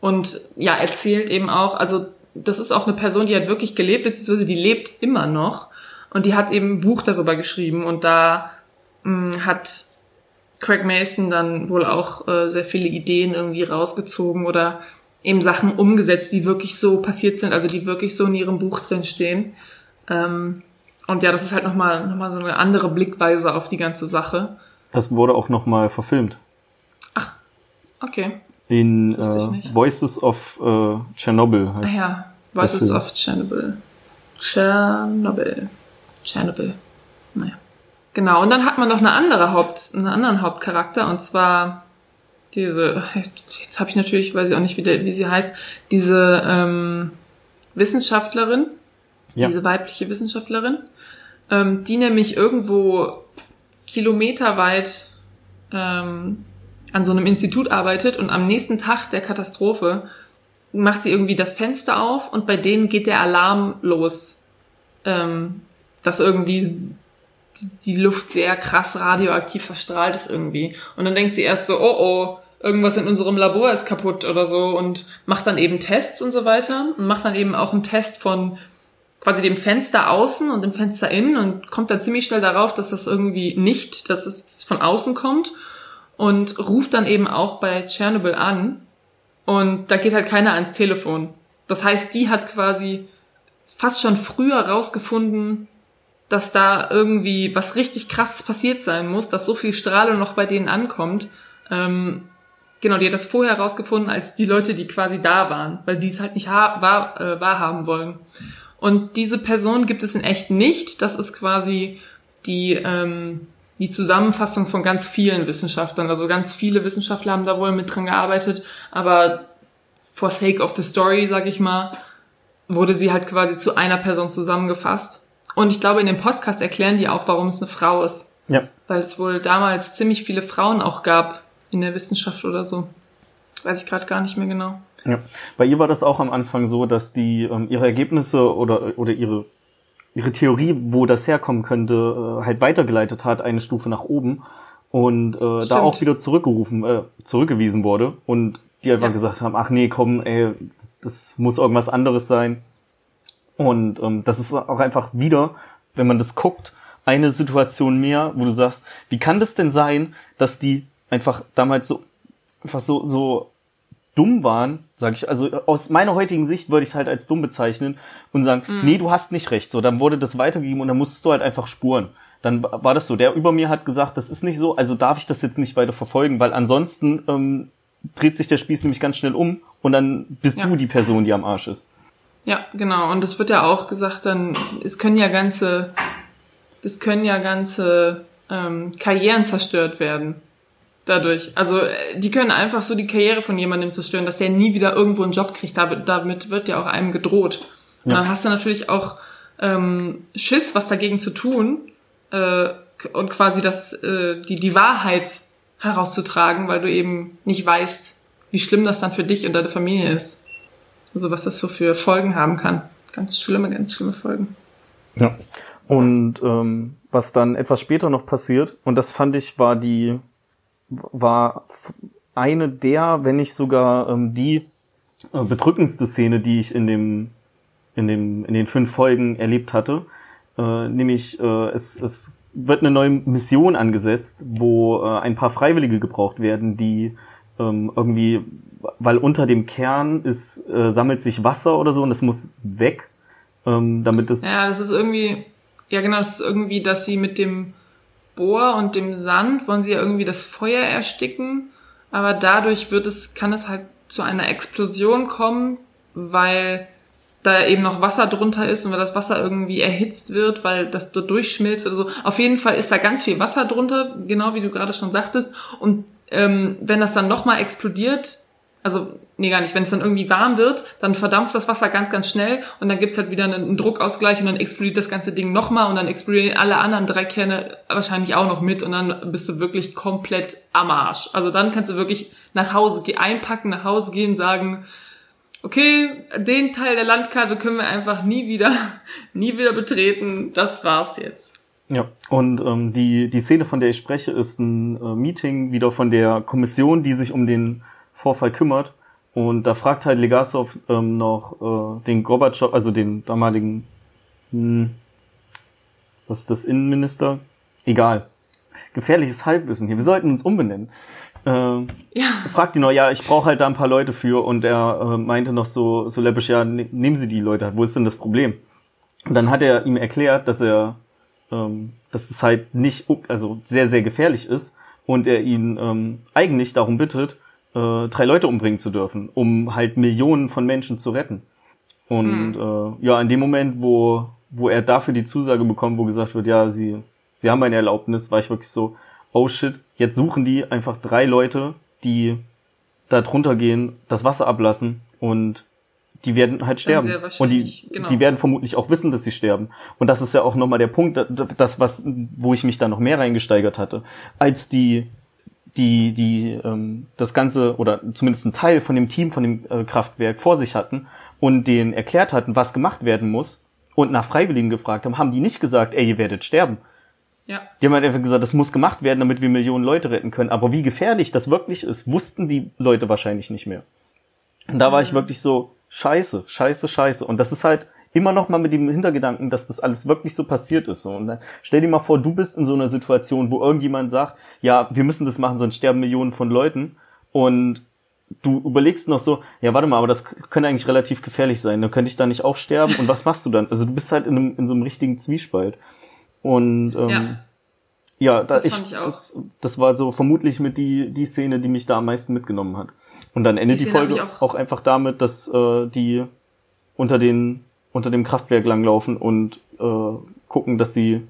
und ja, erzählt eben auch, also das ist auch eine Person, die hat wirklich gelebt, beziehungsweise die lebt immer noch. Und die hat eben ein Buch darüber geschrieben und da mh, hat Craig Mason dann wohl auch äh, sehr viele Ideen irgendwie rausgezogen oder eben Sachen umgesetzt, die wirklich so passiert sind, also die wirklich so in ihrem Buch drin stehen. Ähm, und ja, das ist halt nochmal noch mal so eine andere Blickweise auf die ganze Sache. Das wurde auch nochmal verfilmt. Okay. In äh. Voices of äh, Chernobyl Ah heißt ja, Voices of Chernobyl. Chernobyl. Chernobyl. Naja. Genau, und dann hat man noch eine andere Haupt, einen anderen Hauptcharakter, und zwar diese, jetzt habe ich natürlich, weiß ich auch nicht, wie, der, wie sie heißt, diese ähm, Wissenschaftlerin, Ja. diese weibliche Wissenschaftlerin, ähm, die nämlich irgendwo kilometerweit ähm, an so einem Institut arbeitet und am nächsten Tag der Katastrophe macht sie irgendwie das Fenster auf und bei denen geht der Alarm los, ähm, dass irgendwie die- Luft sehr krass radioaktiv verstrahlt ist irgendwie. Und dann denkt sie erst so, oh oh, irgendwas in unserem Labor ist kaputt oder so und macht dann eben Tests und so weiter und macht dann eben auch einen Test von quasi dem Fenster außen und dem Fenster innen und kommt dann ziemlich schnell darauf, dass das irgendwie nicht, dass es von außen kommt und ruft dann eben auch bei Tschernobyl an und da geht halt keiner ans Telefon. Das heißt, die hat quasi fast schon früher rausgefunden, dass da irgendwie was richtig krasses passiert sein muss, dass so viel Strahlung noch bei denen ankommt. Ähm, genau, die hat das vorher rausgefunden als die Leute, die quasi da waren, weil die es halt nicht wahr, äh, wahrhaben wollen. Und diese Person gibt es in echt nicht. Das ist quasi die, ähm, die Zusammenfassung von ganz vielen Wissenschaftlern. Also ganz viele Wissenschaftler haben da wohl mit dran gearbeitet, aber for sake of the story, sag ich mal, wurde sie halt quasi zu einer Person zusammengefasst. Und ich glaube, in dem Podcast erklären die auch, warum es eine Frau ist. Ja. Weil es wohl damals ziemlich viele Frauen auch gab in der Wissenschaft oder so. Weiß ich gerade gar nicht mehr genau. Ja. Bei ihr war das auch am Anfang so, dass die ähm, ihre Ergebnisse oder, oder ihre, ihre Theorie, wo das herkommen könnte, äh, halt weitergeleitet hat, eine Stufe nach oben und äh, da auch wieder zurückgerufen, äh, zurückgewiesen wurde und die einfach Ja. gesagt haben, ach nee, komm, ey, das muss irgendwas anderes sein. Und ähm, das ist auch einfach wieder, wenn man das guckt, eine Situation mehr, wo du sagst, wie kann das denn sein, dass die einfach damals so einfach so so dumm waren, sage ich, also aus meiner heutigen Sicht würde ich es halt als dumm bezeichnen und sagen, nee, du hast nicht recht. So, dann wurde das weitergegeben und dann musstest du halt einfach spuren. Dann war das so. Der über mir hat gesagt, das ist nicht so, also darf ich das jetzt nicht weiter verfolgen, weil ansonsten ähm, dreht sich der Spieß nämlich ganz schnell um und dann bist Ja. du die Person, die am Arsch ist. Ja, genau. Und es wird ja auch gesagt, dann, es können ja ganze, es können ja ganze ähm, Karrieren zerstört werden. Dadurch. Also äh, die können einfach so die Karriere von jemandem zerstören, dass der nie wieder irgendwo einen Job kriegt. Damit, damit wird ja auch einem gedroht. Und Ja. dann hast du natürlich auch ähm, Schiss, was dagegen zu tun äh, und quasi das, äh, die, die Wahrheit herauszutragen, weil du eben nicht weißt, wie schlimm das dann für dich und deine Familie ist. Also was das so für Folgen haben kann. Ganz schlimme, ganz schlimme Folgen. Ja. Und ähm, was dann etwas später noch passiert, und das fand ich war die, war eine der, wenn nicht sogar ähm, die äh, bedrückendste Szene, die ich in dem, in dem, in den fünf Folgen erlebt hatte. Äh, nämlich äh, es, es wird eine neue Mission angesetzt, wo äh, ein paar Freiwillige gebraucht werden, die ähm, irgendwie, weil unter dem Kern ist, äh, sammelt sich Wasser oder so und das muss weg, ähm, damit es. Ja, das ist irgendwie, ja genau, das ist irgendwie, dass sie mit dem Bohr und dem Sand wollen sie ja irgendwie das Feuer ersticken, aber dadurch wird es, kann es halt zu einer Explosion kommen, weil da eben noch Wasser drunter ist und weil das Wasser irgendwie erhitzt wird, weil das dort durchschmilzt oder so. Auf jeden Fall ist da ganz viel Wasser drunter, genau wie du gerade schon sagtest. Und ähm, wenn das dann nochmal explodiert, also nee gar nicht, wenn es dann irgendwie warm wird, dann verdampft das Wasser ganz, ganz schnell und dann gibt's halt wieder einen, Druckausgleich und dann explodiert das ganze Ding nochmal und dann explodieren alle anderen drei Kerne wahrscheinlich auch noch mit und dann bist du wirklich komplett am Arsch. Also dann kannst du wirklich nach Hause einpacken, nach Hause gehen, sagen, okay, den Teil der Landkarte können wir einfach nie wieder, nie wieder betreten. Das war's jetzt. Ja, und ähm, die, die Szene, von der ich spreche, ist ein äh, Meeting wieder von der Kommission, die sich um den Vorfall kümmert. Und da fragt halt Legasov ähm, noch äh, den Gorbatschow, also den damaligen, hm, was ist das, Innenminister? Egal. Gefährliches Halbwissen hier. Wir sollten uns umbenennen. Äh, ja. Fragt ihn noch, ja, ich brauche halt da ein paar Leute für und er äh, meinte noch so, so läppisch, ja, ne, nehmen Sie die Leute, wo ist denn das Problem? Und dann hat er ihm erklärt, dass er, ähm, dass es halt nicht, also sehr, sehr gefährlich ist und er ihn ähm, eigentlich darum bittet, äh, drei Leute umbringen zu dürfen, um halt Millionen von Menschen zu retten. Und hm. äh, ja, in dem Moment, wo, wo er dafür die Zusage bekommt, wo gesagt wird, ja, sie, sie haben eine Erlaubnis, war ich wirklich so, oh shit, jetzt suchen die einfach drei Leute, die da drunter gehen, das Wasser ablassen und die werden halt sterben. Und die, genau. die werden vermutlich auch wissen, dass sie sterben. Und das ist ja auch nochmal der Punkt, das, was, wo ich mich da noch mehr reingesteigert hatte. Als die, die, die, ähm, das Ganze, oder zumindest ein Teil von dem Team von dem äh, Kraftwerk vor sich hatten und denen erklärt hatten, was gemacht werden muss und nach Freiwilligen gefragt haben, haben die nicht gesagt, ey, ihr werdet sterben. Ja. Die haben halt einfach gesagt, das muss gemacht werden, damit wir Millionen Leute retten können. Aber wie gefährlich das wirklich ist, wussten die Leute wahrscheinlich nicht mehr. Und da war ich mhm. wirklich so, scheiße, scheiße, scheiße. Und das ist halt immer noch mal mit dem Hintergedanken, dass das alles wirklich so passiert ist. Und dann stell dir mal vor, du bist in so einer Situation, wo irgendjemand sagt, ja, wir müssen das machen, sonst sterben Millionen von Leuten. Und du überlegst noch so, ja, warte mal, aber das könnte eigentlich relativ gefährlich sein. Dann könnte ich da nicht auch sterben. Und was machst du dann? Also du bist halt in, einem, in so einem richtigen Zwiespalt. Und ähm, ja, ja da das, ich, ich das, das war so vermutlich mit die, die Szene, die mich da am meisten mitgenommen hat. Und dann endet die, die Folge auch, auch, einfach damit, dass äh, die unter den unter dem Kraftwerk langlaufen und äh, gucken, dass sie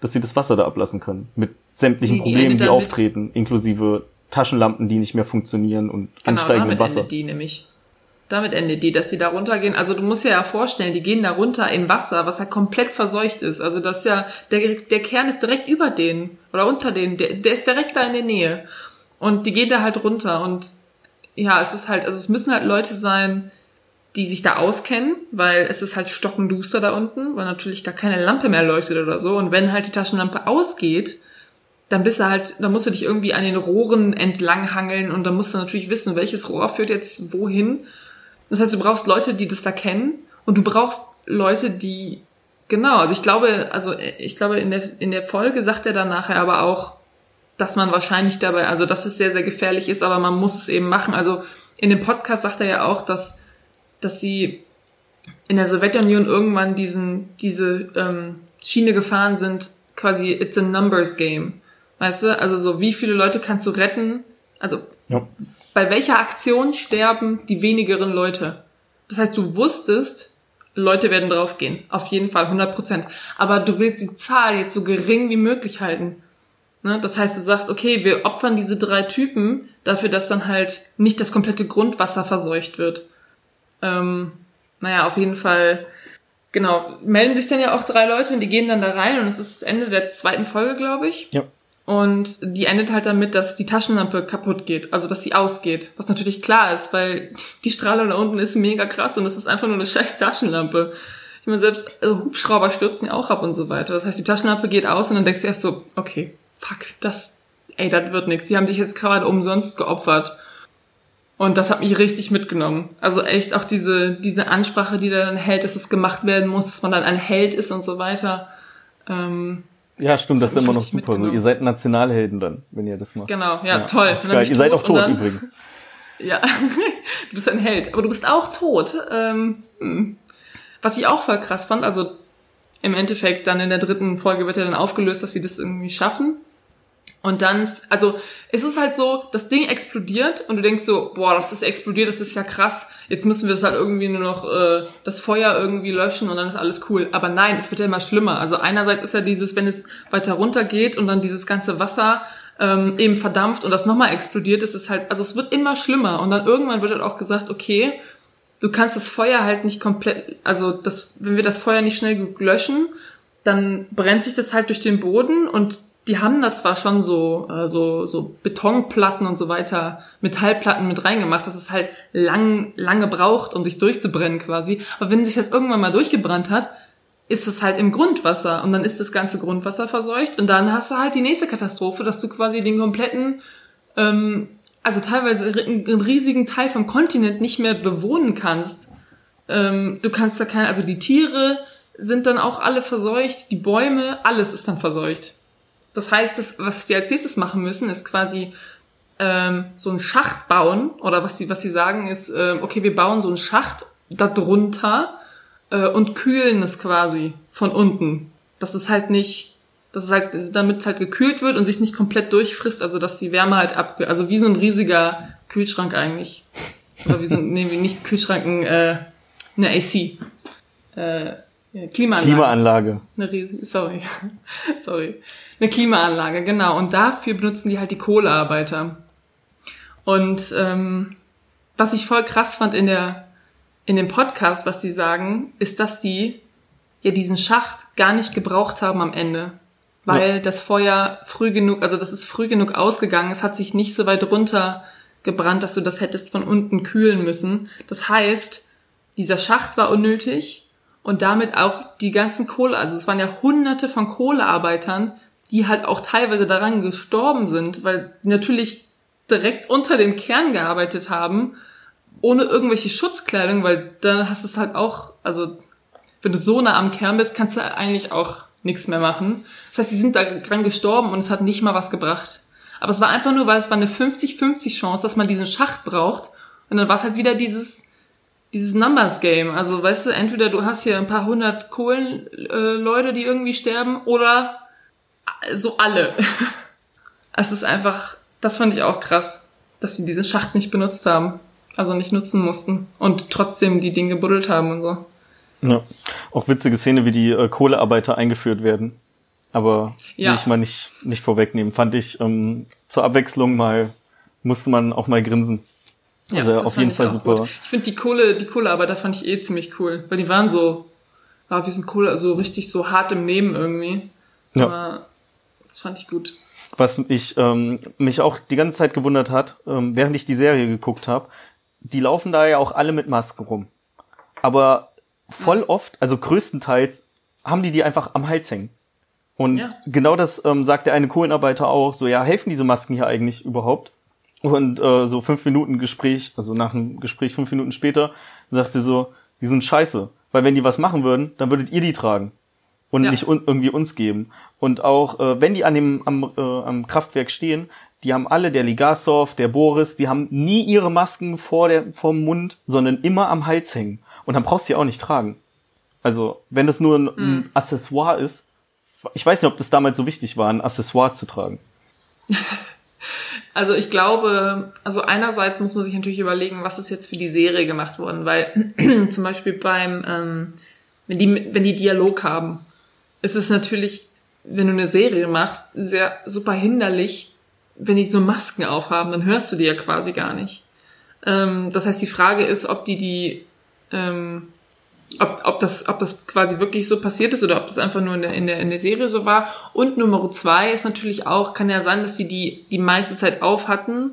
dass sie das Wasser da ablassen können mit sämtlichen die, Problemen, die, auftreten, inklusive Taschenlampen, die nicht mehr funktionieren und genau, ansteigendem Wasser. Endet die nämlich. Damit endet die, dass die da runtergehen. Also du musst dir ja vorstellen, die gehen da runter in Wasser, was ja komplett verseucht ist. Also das ist ja, der, der Kern ist direkt über denen oder unter denen, der, der ist direkt da in der Nähe. Und die gehen da halt runter. Und ja, es ist halt, also es müssen halt Leute sein, die sich da auskennen, weil es ist halt stockenduster da unten, weil natürlich da keine Lampe mehr leuchtet oder so. Und wenn halt die Taschenlampe ausgeht, dann bist du halt, dann musst du dich irgendwie an den Rohren entlang hangeln und dann musst du natürlich wissen, welches Rohr führt jetzt wohin. Das heißt, du brauchst Leute, die das da kennen und du brauchst Leute, die genau, also ich glaube, also ich glaube in der in der Folge sagt er dann nachher aber auch, dass man wahrscheinlich dabei, also dass es sehr sehr gefährlich ist, aber man muss es eben machen. Also in dem Podcast sagt er ja auch, dass dass sie in der Sowjetunion irgendwann diesen diese ähm, Schiene gefahren sind, quasi it's a numbers game. Weißt du, also so wie viele Leute kannst du retten? Also ja bei welcher Aktion sterben die wenigeren Leute? Das heißt, du wusstest, Leute werden draufgehen. Auf jeden Fall, 100 Prozent. Aber du willst die Zahl jetzt so gering wie möglich halten. Ne? Das heißt, du sagst, okay, wir opfern diese drei Typen dafür, dass dann halt nicht das komplette Grundwasser verseucht wird. Ähm, naja, auf jeden Fall, genau, melden sich dann ja auch drei Leute und die gehen dann da rein und es ist das Ende der zweiten Folge, glaube ich. Ja. Und die endet halt damit, dass die Taschenlampe kaputt geht, also dass sie ausgeht. Was natürlich klar ist, weil die Strahlung da unten ist mega krass und es ist einfach nur eine scheiß Taschenlampe. Ich meine, selbst also Hubschrauber stürzen ja auch ab und so weiter. Das heißt, die Taschenlampe geht aus und dann denkst du erst so, okay, fuck, das, ey, das wird nix. Die haben sich jetzt gerade umsonst geopfert. Und das hat mich richtig mitgenommen. Also echt auch diese, diese Ansprache, die da dann hält, dass es gemacht werden muss, dass man dann ein Held ist und so weiter. Ähm, Ja, stimmt, das, Das ist immer noch super. So, ihr seid Nationalhelden dann, wenn ihr das macht. Genau, ja, toll. bin ich Ihr seid auch tot dann- übrigens. Ja, du bist ein Held, aber du bist auch tot. Ähm, hm. was ich auch voll krass fand, also im Endeffekt dann in der dritten Folge wird ja dann aufgelöst, dass sie das irgendwie schaffen. Und dann, also es ist halt so, das Ding explodiert und du denkst so, boah, das ist explodiert, das ist ja krass. Jetzt müssen wir es halt irgendwie nur noch äh, das Feuer irgendwie löschen und dann ist alles cool. Aber nein, es wird ja immer schlimmer. Also einerseits ist ja dieses, wenn es weiter runter geht und dann dieses ganze Wasser ähm, eben verdampft und das nochmal explodiert, ist halt, also es wird immer schlimmer. Und dann irgendwann wird halt auch gesagt, okay, du kannst das Feuer halt nicht komplett, also das, wenn wir das Feuer nicht schnell löschen, dann brennt sich das halt durch den Boden und die haben da zwar schon so, äh, so, so Betonplatten und so weiter, Metallplatten mit reingemacht, dass es halt lang, lange braucht, um sich durchzubrennen quasi. Aber wenn sich das irgendwann mal durchgebrannt hat, ist es halt im Grundwasser und dann ist das ganze Grundwasser verseucht und dann hast du halt die nächste Katastrophe, dass du quasi den kompletten, ähm, also teilweise einen riesigen Teil vom Kontinent nicht mehr bewohnen kannst. Ähm, du kannst da keine, also die Tiere sind dann auch alle verseucht, die Bäume, alles ist dann verseucht. Das heißt, das, was die als nächstes machen müssen, ist quasi ähm, so einen Schacht bauen oder was sie was sie sagen ist, äh, okay, wir bauen so einen Schacht da drunter äh, und kühlen es quasi von unten. Das ist halt nicht, das ist halt, damit es halt gekühlt wird und sich nicht komplett durchfrisst, also dass die Wärme halt ab, also wie so ein riesiger Kühlschrank eigentlich. Oder wie so ein, nee, nicht Kühlschrank, ein, äh, eine AC. Äh, ja, Klimaanlage. Klimaanlage. Eine riesige, sorry. sorry. Eine Klimaanlage, genau. Und dafür benutzen die halt die Kohlearbeiter. Und ähm, was ich voll krass fand in der in dem Podcast, was die sagen, ist, dass die ja diesen Schacht gar nicht gebraucht haben am Ende. Weil das Feuer früh genug, also das ist früh genug ausgegangen, es hat sich nicht so weit runter gebrannt, dass du das hättest von unten kühlen müssen. Das heißt, dieser Schacht war unnötig und damit auch die ganzen Kohle, also es waren ja hunderte von Kohlearbeitern, die halt auch teilweise daran gestorben sind, weil die natürlich direkt unter dem Kern gearbeitet haben, ohne irgendwelche Schutzkleidung, weil dann hast du es halt auch, also wenn du so nah am Kern bist, kannst du eigentlich auch nichts mehr machen. Das heißt, die sind daran gestorben und es hat nicht mal was gebracht. Aber es war einfach nur, weil es war eine 50-50 Chance, dass man diesen Schacht braucht. Und dann war es halt wieder dieses, dieses Numbers Game. Also, weißt du, entweder du hast hier ein paar hundert Kohlen-Leute, äh, Leute, die irgendwie sterben, oder so alle. es ist einfach, das fand ich auch krass, dass sie diesen Schacht nicht benutzt haben. Also nicht nutzen mussten. Und trotzdem die Dinge gebuddelt haben und so. Ja. Auch witzige Szene, wie die äh, Kohlearbeiter eingeführt werden. Aber Ja. will ich mal nicht, nicht vorwegnehmen. Fand ich ähm, zur Abwechslung mal, musste man auch mal grinsen. Also das auf jeden ich Fall super. Gut. Ich finde die Kohle, die Kohlearbeiter fand ich eh ziemlich cool, weil die waren so, ah, wir sind Kohle, so richtig so hart im Nehmen irgendwie. Ja. Aber das fand ich gut. Was ich ähm, mich auch die ganze Zeit gewundert hat, ähm, während ich die Serie geguckt habe, die laufen da ja auch alle mit Masken rum. Aber voll oft, also größtenteils, haben die die einfach am Hals hängen. Und Ja. genau das ähm, sagt der eine Kohlenarbeiter auch, so ja, helfen diese Masken hier eigentlich überhaupt? Und äh, so fünf Minuten Gespräch, also nach dem Gespräch fünf Minuten später, sagte so, die sind scheiße. Weil wenn die was machen würden, dann würdet ihr die tragen und Ja. nicht un irgendwie uns geben. Und auch äh, wenn die an dem am, äh, am Kraftwerk stehen, die haben alle, der Ligasov, der Boris, die haben nie ihre Masken vor der vom Mund, sondern immer am Hals hängen. Und dann brauchst du die auch nicht tragen. Also wenn das nur ein, ein Accessoire ist, ich weiß nicht, ob das damals so wichtig war, ein Accessoire zu tragen. Also ich glaube, also einerseits muss man sich natürlich überlegen, was ist jetzt für die Serie gemacht worden, weil zum Beispiel beim, ähm, wenn die, wenn die Dialog haben, ist es natürlich, wenn du eine Serie machst, sehr super hinderlich, wenn die so Masken aufhaben, dann hörst du die ja quasi gar nicht. Ähm, das heißt, die Frage ist, ob die die, ähm, ob, ob, das, ob das quasi wirklich so passiert ist oder ob das einfach nur in der, in der, in der Serie so war. Und Nummer zwei ist natürlich auch, kann ja sein, dass sie die die meiste Zeit auf hatten,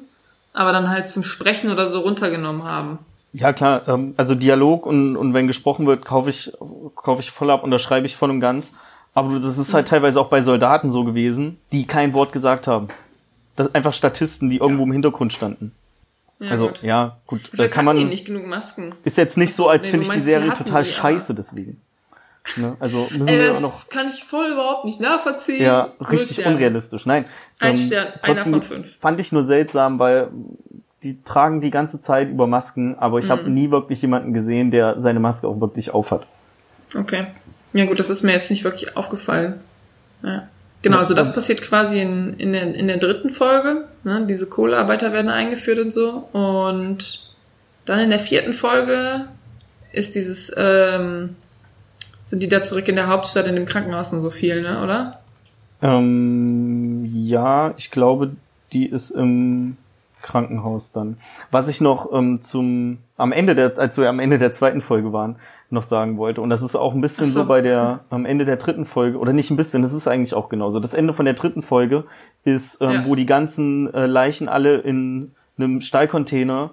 aber dann halt zum Sprechen oder so runtergenommen haben. Ja klar, ähm, also Dialog und, und wenn gesprochen wird, kaufe ich, kaufe ich voll ab, unterschreibe ich voll und ganz. Aber das ist halt teilweise auch bei Soldaten so gewesen, die kein Wort gesagt haben. Das sind einfach Statisten, die irgendwo im Hintergrund standen. Ja, also gut. ja, gut, da kann man. nicht genug Masken. Ist jetzt nicht so, als Nee, finde ich die meinst, Serie total die, scheiße deswegen. Ne? Also müssen Ey, wir das auch noch. kann ich voll überhaupt nicht nachvollziehen. Ja, richtig Sterne. unrealistisch. Nein. Ein ähm, Stern, einer von fünf. Fand ich nur seltsam, weil die tragen die ganze Zeit über Masken, aber ich Mhm. habe nie wirklich jemanden gesehen, der seine Maske auch wirklich aufhat. Okay. Ja gut, das ist mir jetzt nicht wirklich aufgefallen. Ja. Genau, also das passiert quasi in, in, der, in der dritten Folge. Ne? Diese Kohlearbeiter werden eingeführt und so. Und dann in der vierten Folge ist dieses, ähm, sind die da zurück in der Hauptstadt in dem Krankenhaus und so viel, ne, oder? Ähm, ja, ich glaube, die ist im Krankenhaus dann. Was ich noch ähm, zum am Ende der, als wir am Ende der zweiten Folge waren, noch sagen wollte. Und das ist auch ein bisschen so. so bei der am Ende der dritten Folge oder nicht ein bisschen, das ist eigentlich auch genauso. Das Ende von der dritten Folge ist, ähm, Ja. wo die ganzen äh, Leichen alle in einem Stahlcontainer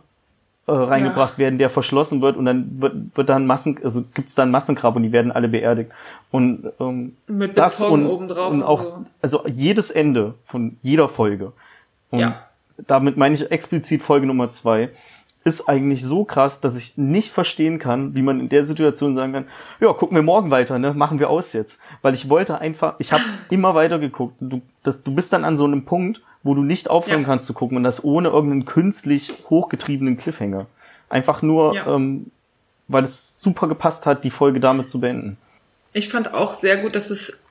äh, reingebracht werden, der verschlossen wird und dann wird, wird dann Massen, also gibt's dann Massengrab und die werden alle beerdigt. Und ähm, Mit das Beton und, obendrauf und und auch so. also jedes Ende von jeder Folge. Und Ja. damit meine ich explizit Folge Nummer zwei ist eigentlich so krass, dass ich nicht verstehen kann, wie man in der Situation sagen kann, ja, gucken wir morgen weiter, ne, machen wir aus jetzt. Weil ich wollte einfach, ich habe immer weiter geguckt. Du, das, du bist dann an so einem Punkt, wo du nicht aufhören Ja. kannst zu gucken und das ohne irgendeinen künstlich hochgetriebenen Cliffhanger. Einfach nur, Ja. ähm, weil es super gepasst hat, die Folge damit zu beenden. Ich fand auch sehr gut, dass es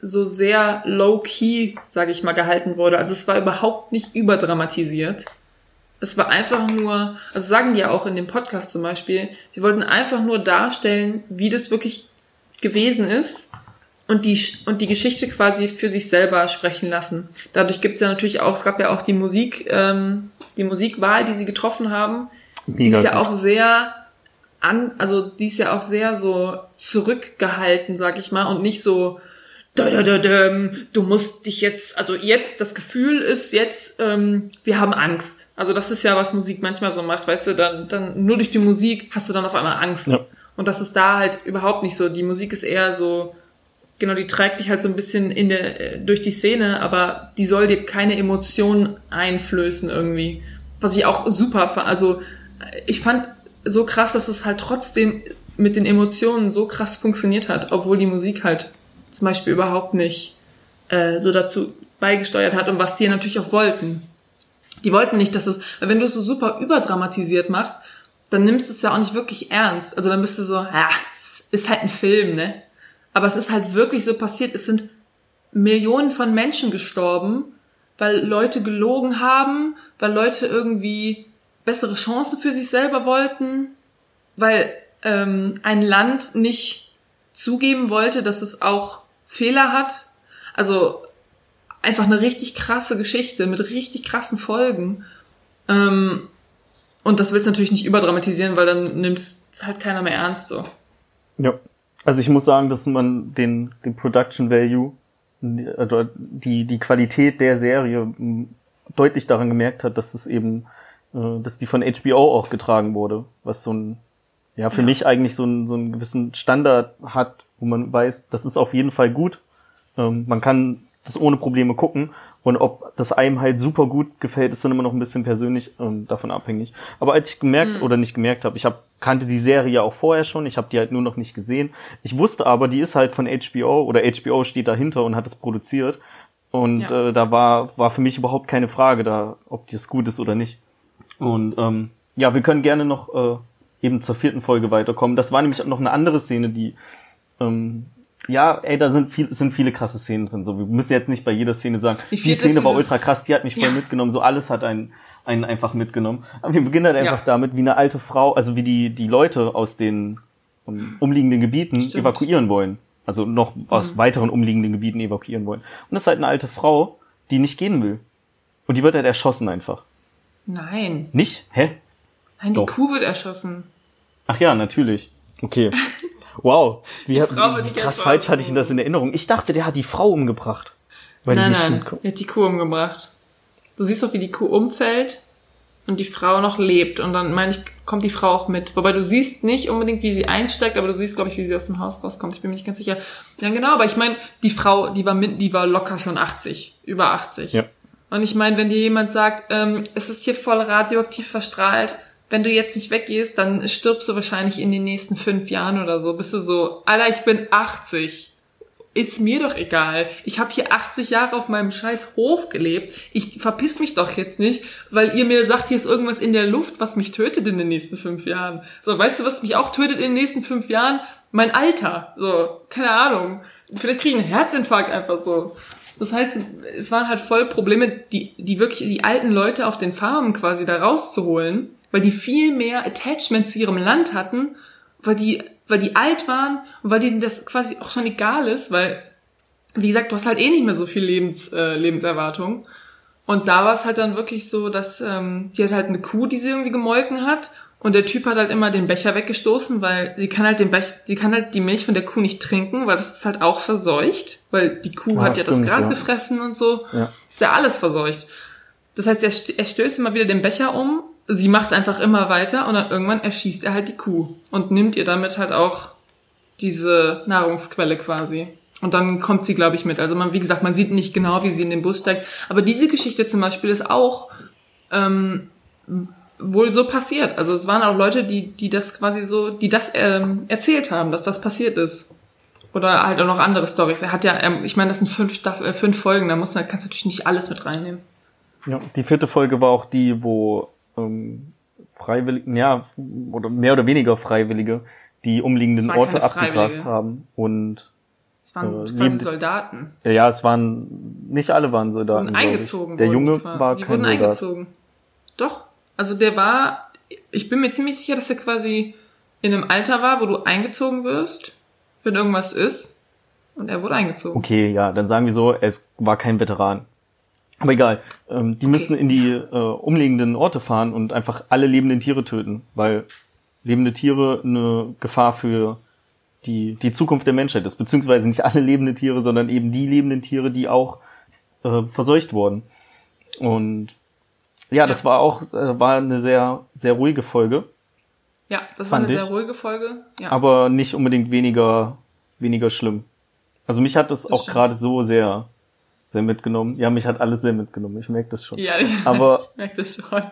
so sehr low-key, sage ich mal, gehalten wurde. Also es war überhaupt nicht überdramatisiert. Es war einfach nur, also sagen die ja auch in dem Podcast zum Beispiel, sie wollten einfach nur darstellen, wie das wirklich gewesen ist und die, und die Geschichte quasi für sich selber sprechen lassen. Dadurch gibt es ja natürlich auch, es gab ja auch die Musik, ähm, die Musikwahl, die sie getroffen haben, die ist ja gut. auch sehr an, also die ist ja auch sehr so zurückgehalten, sag ich mal, und nicht so du musst dich jetzt, also jetzt, das Gefühl ist jetzt, ähm, wir haben Angst. Also das ist ja, was Musik manchmal so macht, weißt du, dann, dann nur durch die Musik hast du dann auf einmal Angst. Ja. Und das ist da halt überhaupt nicht so. Die Musik ist eher so, genau, die trägt dich halt so ein bisschen in der, äh, durch die Szene, aber die soll dir keine Emotionen einflößen irgendwie. Was ich auch super fand. Also äh, ich fand so krass, dass es halt trotzdem mit den Emotionen so krass funktioniert hat, obwohl die Musik halt zum Beispiel überhaupt nicht äh, so dazu beigesteuert hat und was die natürlich auch wollten. Die wollten nicht, dass es, weil wenn du es so super überdramatisiert machst, dann nimmst du es ja auch nicht wirklich ernst. Also dann bist du so, ja, es ist halt ein Film, ne? Aber es ist halt wirklich so passiert. Es sind Millionen von Menschen gestorben, weil Leute gelogen haben, weil Leute irgendwie bessere Chancen für sich selber wollten, weil ähm, ein Land nicht zugeben wollte, dass es auch Fehler hat. Also einfach eine richtig krasse Geschichte mit richtig krassen Folgen. Ähm, und das willst du natürlich nicht überdramatisieren, weil dann nimmt es halt keiner mehr ernst so. Ja. Also ich muss sagen, dass man den, den Production Value, die, also die, die Qualität der Serie deutlich daran gemerkt hat, dass es eben, äh, dass die von HBO auch getragen wurde, was so ein, ja, für Ja. mich eigentlich so, ein, so einen gewissen Standard hat, wo man weiß, das ist auf jeden Fall gut. Ähm, man kann das ohne Probleme gucken. Und ob das einem halt super gut gefällt, ist dann immer noch ein bisschen persönlich ähm, davon abhängig. Aber als ich gemerkt oder nicht gemerkt habe, ich hab, kannte die Serie ja auch vorher schon, ich habe die halt nur noch nicht gesehen. Ich wusste aber, die ist halt von HBO oder HBO steht dahinter und hat es produziert. Und Ja. äh, da war, war für mich überhaupt keine Frage da, ob das gut ist oder nicht. Und ähm, ja, wir können gerne noch äh, eben zur vierten Folge weiterkommen. Das war nämlich noch eine andere Szene, die ähm, ja, ey, da sind, viel, sind viele krasse Szenen drin. So, wir müssen jetzt nicht bei jeder Szene sagen, Die die, Szene war ultra krass, die hat mich voll Ja. mitgenommen. So alles hat einen, einen einfach mitgenommen. Aber wir beginnen halt einfach Ja. damit, wie eine alte Frau, also wie die, die Leute aus den um, umliegenden Gebieten Stimmt. evakuieren wollen. Also noch aus Mhm. weiteren umliegenden Gebieten evakuieren wollen. Und das ist halt eine alte Frau, die nicht gehen will. Und die wird halt erschossen einfach. Nein. Nicht? Hä? Nein, die Doch. Kuh wird erschossen. Ach ja, natürlich. Okay. Wow. Wie, Frau wird wie krass falsch hatte ich das in Erinnerung? Ich dachte, der hat die Frau umgebracht. Weil die nein, nicht nein, er hat die Kuh umgebracht. Du siehst doch, wie die Kuh umfällt und die Frau noch lebt. Und dann, meine ich, kommt die Frau auch mit. Wobei du siehst nicht unbedingt, wie sie einsteigt, aber du siehst, glaube ich, wie sie aus dem Haus rauskommt. Ich bin mir nicht ganz sicher. Ja, genau, aber ich meine, die Frau, die war mit, die war locker schon 80, über 80. Ja. Und ich meine, wenn dir jemand sagt, ähm, es ist hier voll radioaktiv verstrahlt, wenn du jetzt nicht weggehst, dann stirbst du wahrscheinlich in den nächsten fünf Jahren oder so. Bist du so, Alter, ich bin 80 ist mir doch egal. Ich habe hier 80 Jahre auf meinem scheiß Hof gelebt. Ich verpiss mich doch jetzt nicht, weil ihr mir sagt, hier ist irgendwas in der Luft, was mich tötet in den nächsten fünf Jahren. So, weißt du, was mich auch tötet in den nächsten fünf Jahren? Mein Alter. So, keine Ahnung. Vielleicht kriege ich einen Herzinfarkt einfach so. Das heißt, es waren halt voll Probleme, die, die wirklich die alten Leute auf den Farmen quasi da rauszuholen, weil die viel mehr Attachment zu ihrem Land hatten, weil die weil die alt waren und weil denen das quasi auch schon egal ist, weil, wie gesagt, du hast halt eh nicht mehr so viel Lebens, äh, Lebenserwartung. Und da war es halt dann wirklich so, dass ähm, die hat halt eine Kuh, die sie irgendwie gemolken hat. Und der Typ hat halt immer den Becher weggestoßen, weil sie kann halt den Bech, sie kann halt die Milch von der Kuh nicht trinken, weil das ist halt auch verseucht, weil die Kuh ja, hat ja stimmt, das Gras ja. gefressen und so. Ja. Ist ja alles verseucht. Das heißt, er, er stößt immer wieder den Becher um sie macht einfach immer weiter und dann irgendwann erschießt er halt die Kuh und nimmt ihr damit halt auch diese Nahrungsquelle quasi. Und dann kommt sie, glaube ich, mit. Also man, wie gesagt, man sieht nicht genau, wie sie in den Bus steigt. Aber diese Geschichte zum Beispiel ist auch ähm, wohl so passiert. Also es waren auch Leute, die, die das quasi so, die das ähm, erzählt haben, dass das passiert ist. Oder halt auch noch andere Stories. Er hat ja, ähm, ich meine, das sind fünf, Staff äh, fünf Folgen, da muss, kannst du natürlich nicht alles mit reinnehmen. Ja, die vierte Folge war auch die, wo ähm, Freiwillige, ja, oder mehr oder weniger Freiwillige, die umliegenden Orte abgegrast haben und es waren äh, quasi Soldaten. Ja, ja, es waren nicht alle waren Soldaten. Wurden eingezogen. Der Junge war, war die kein wurden Soldat. eingezogen. Doch, also der war. Ich bin mir ziemlich sicher, dass er quasi in einem Alter war, wo du eingezogen wirst, wenn irgendwas ist. Und er wurde eingezogen. Okay, ja, dann sagen wir so, es war kein Veteran. Aber egal, ähm, die okay. müssen in die äh, umliegenden Orte fahren und einfach alle lebenden Tiere töten, weil lebende Tiere eine Gefahr für die, die Zukunft der Menschheit ist. Beziehungsweise nicht alle lebenden Tiere, sondern eben die lebenden Tiere, die auch äh, verseucht wurden. Und ja, ja. das war auch äh, war eine sehr, sehr ruhige Folge. Ja, das war eine ich. sehr ruhige Folge. Ja. Aber nicht unbedingt weniger, weniger schlimm. Also mich hat das, das auch gerade so sehr sehr mitgenommen. Ja, mich hat alles sehr mitgenommen. Ich merke das schon. Ja, ich, aber, ich merke das schon.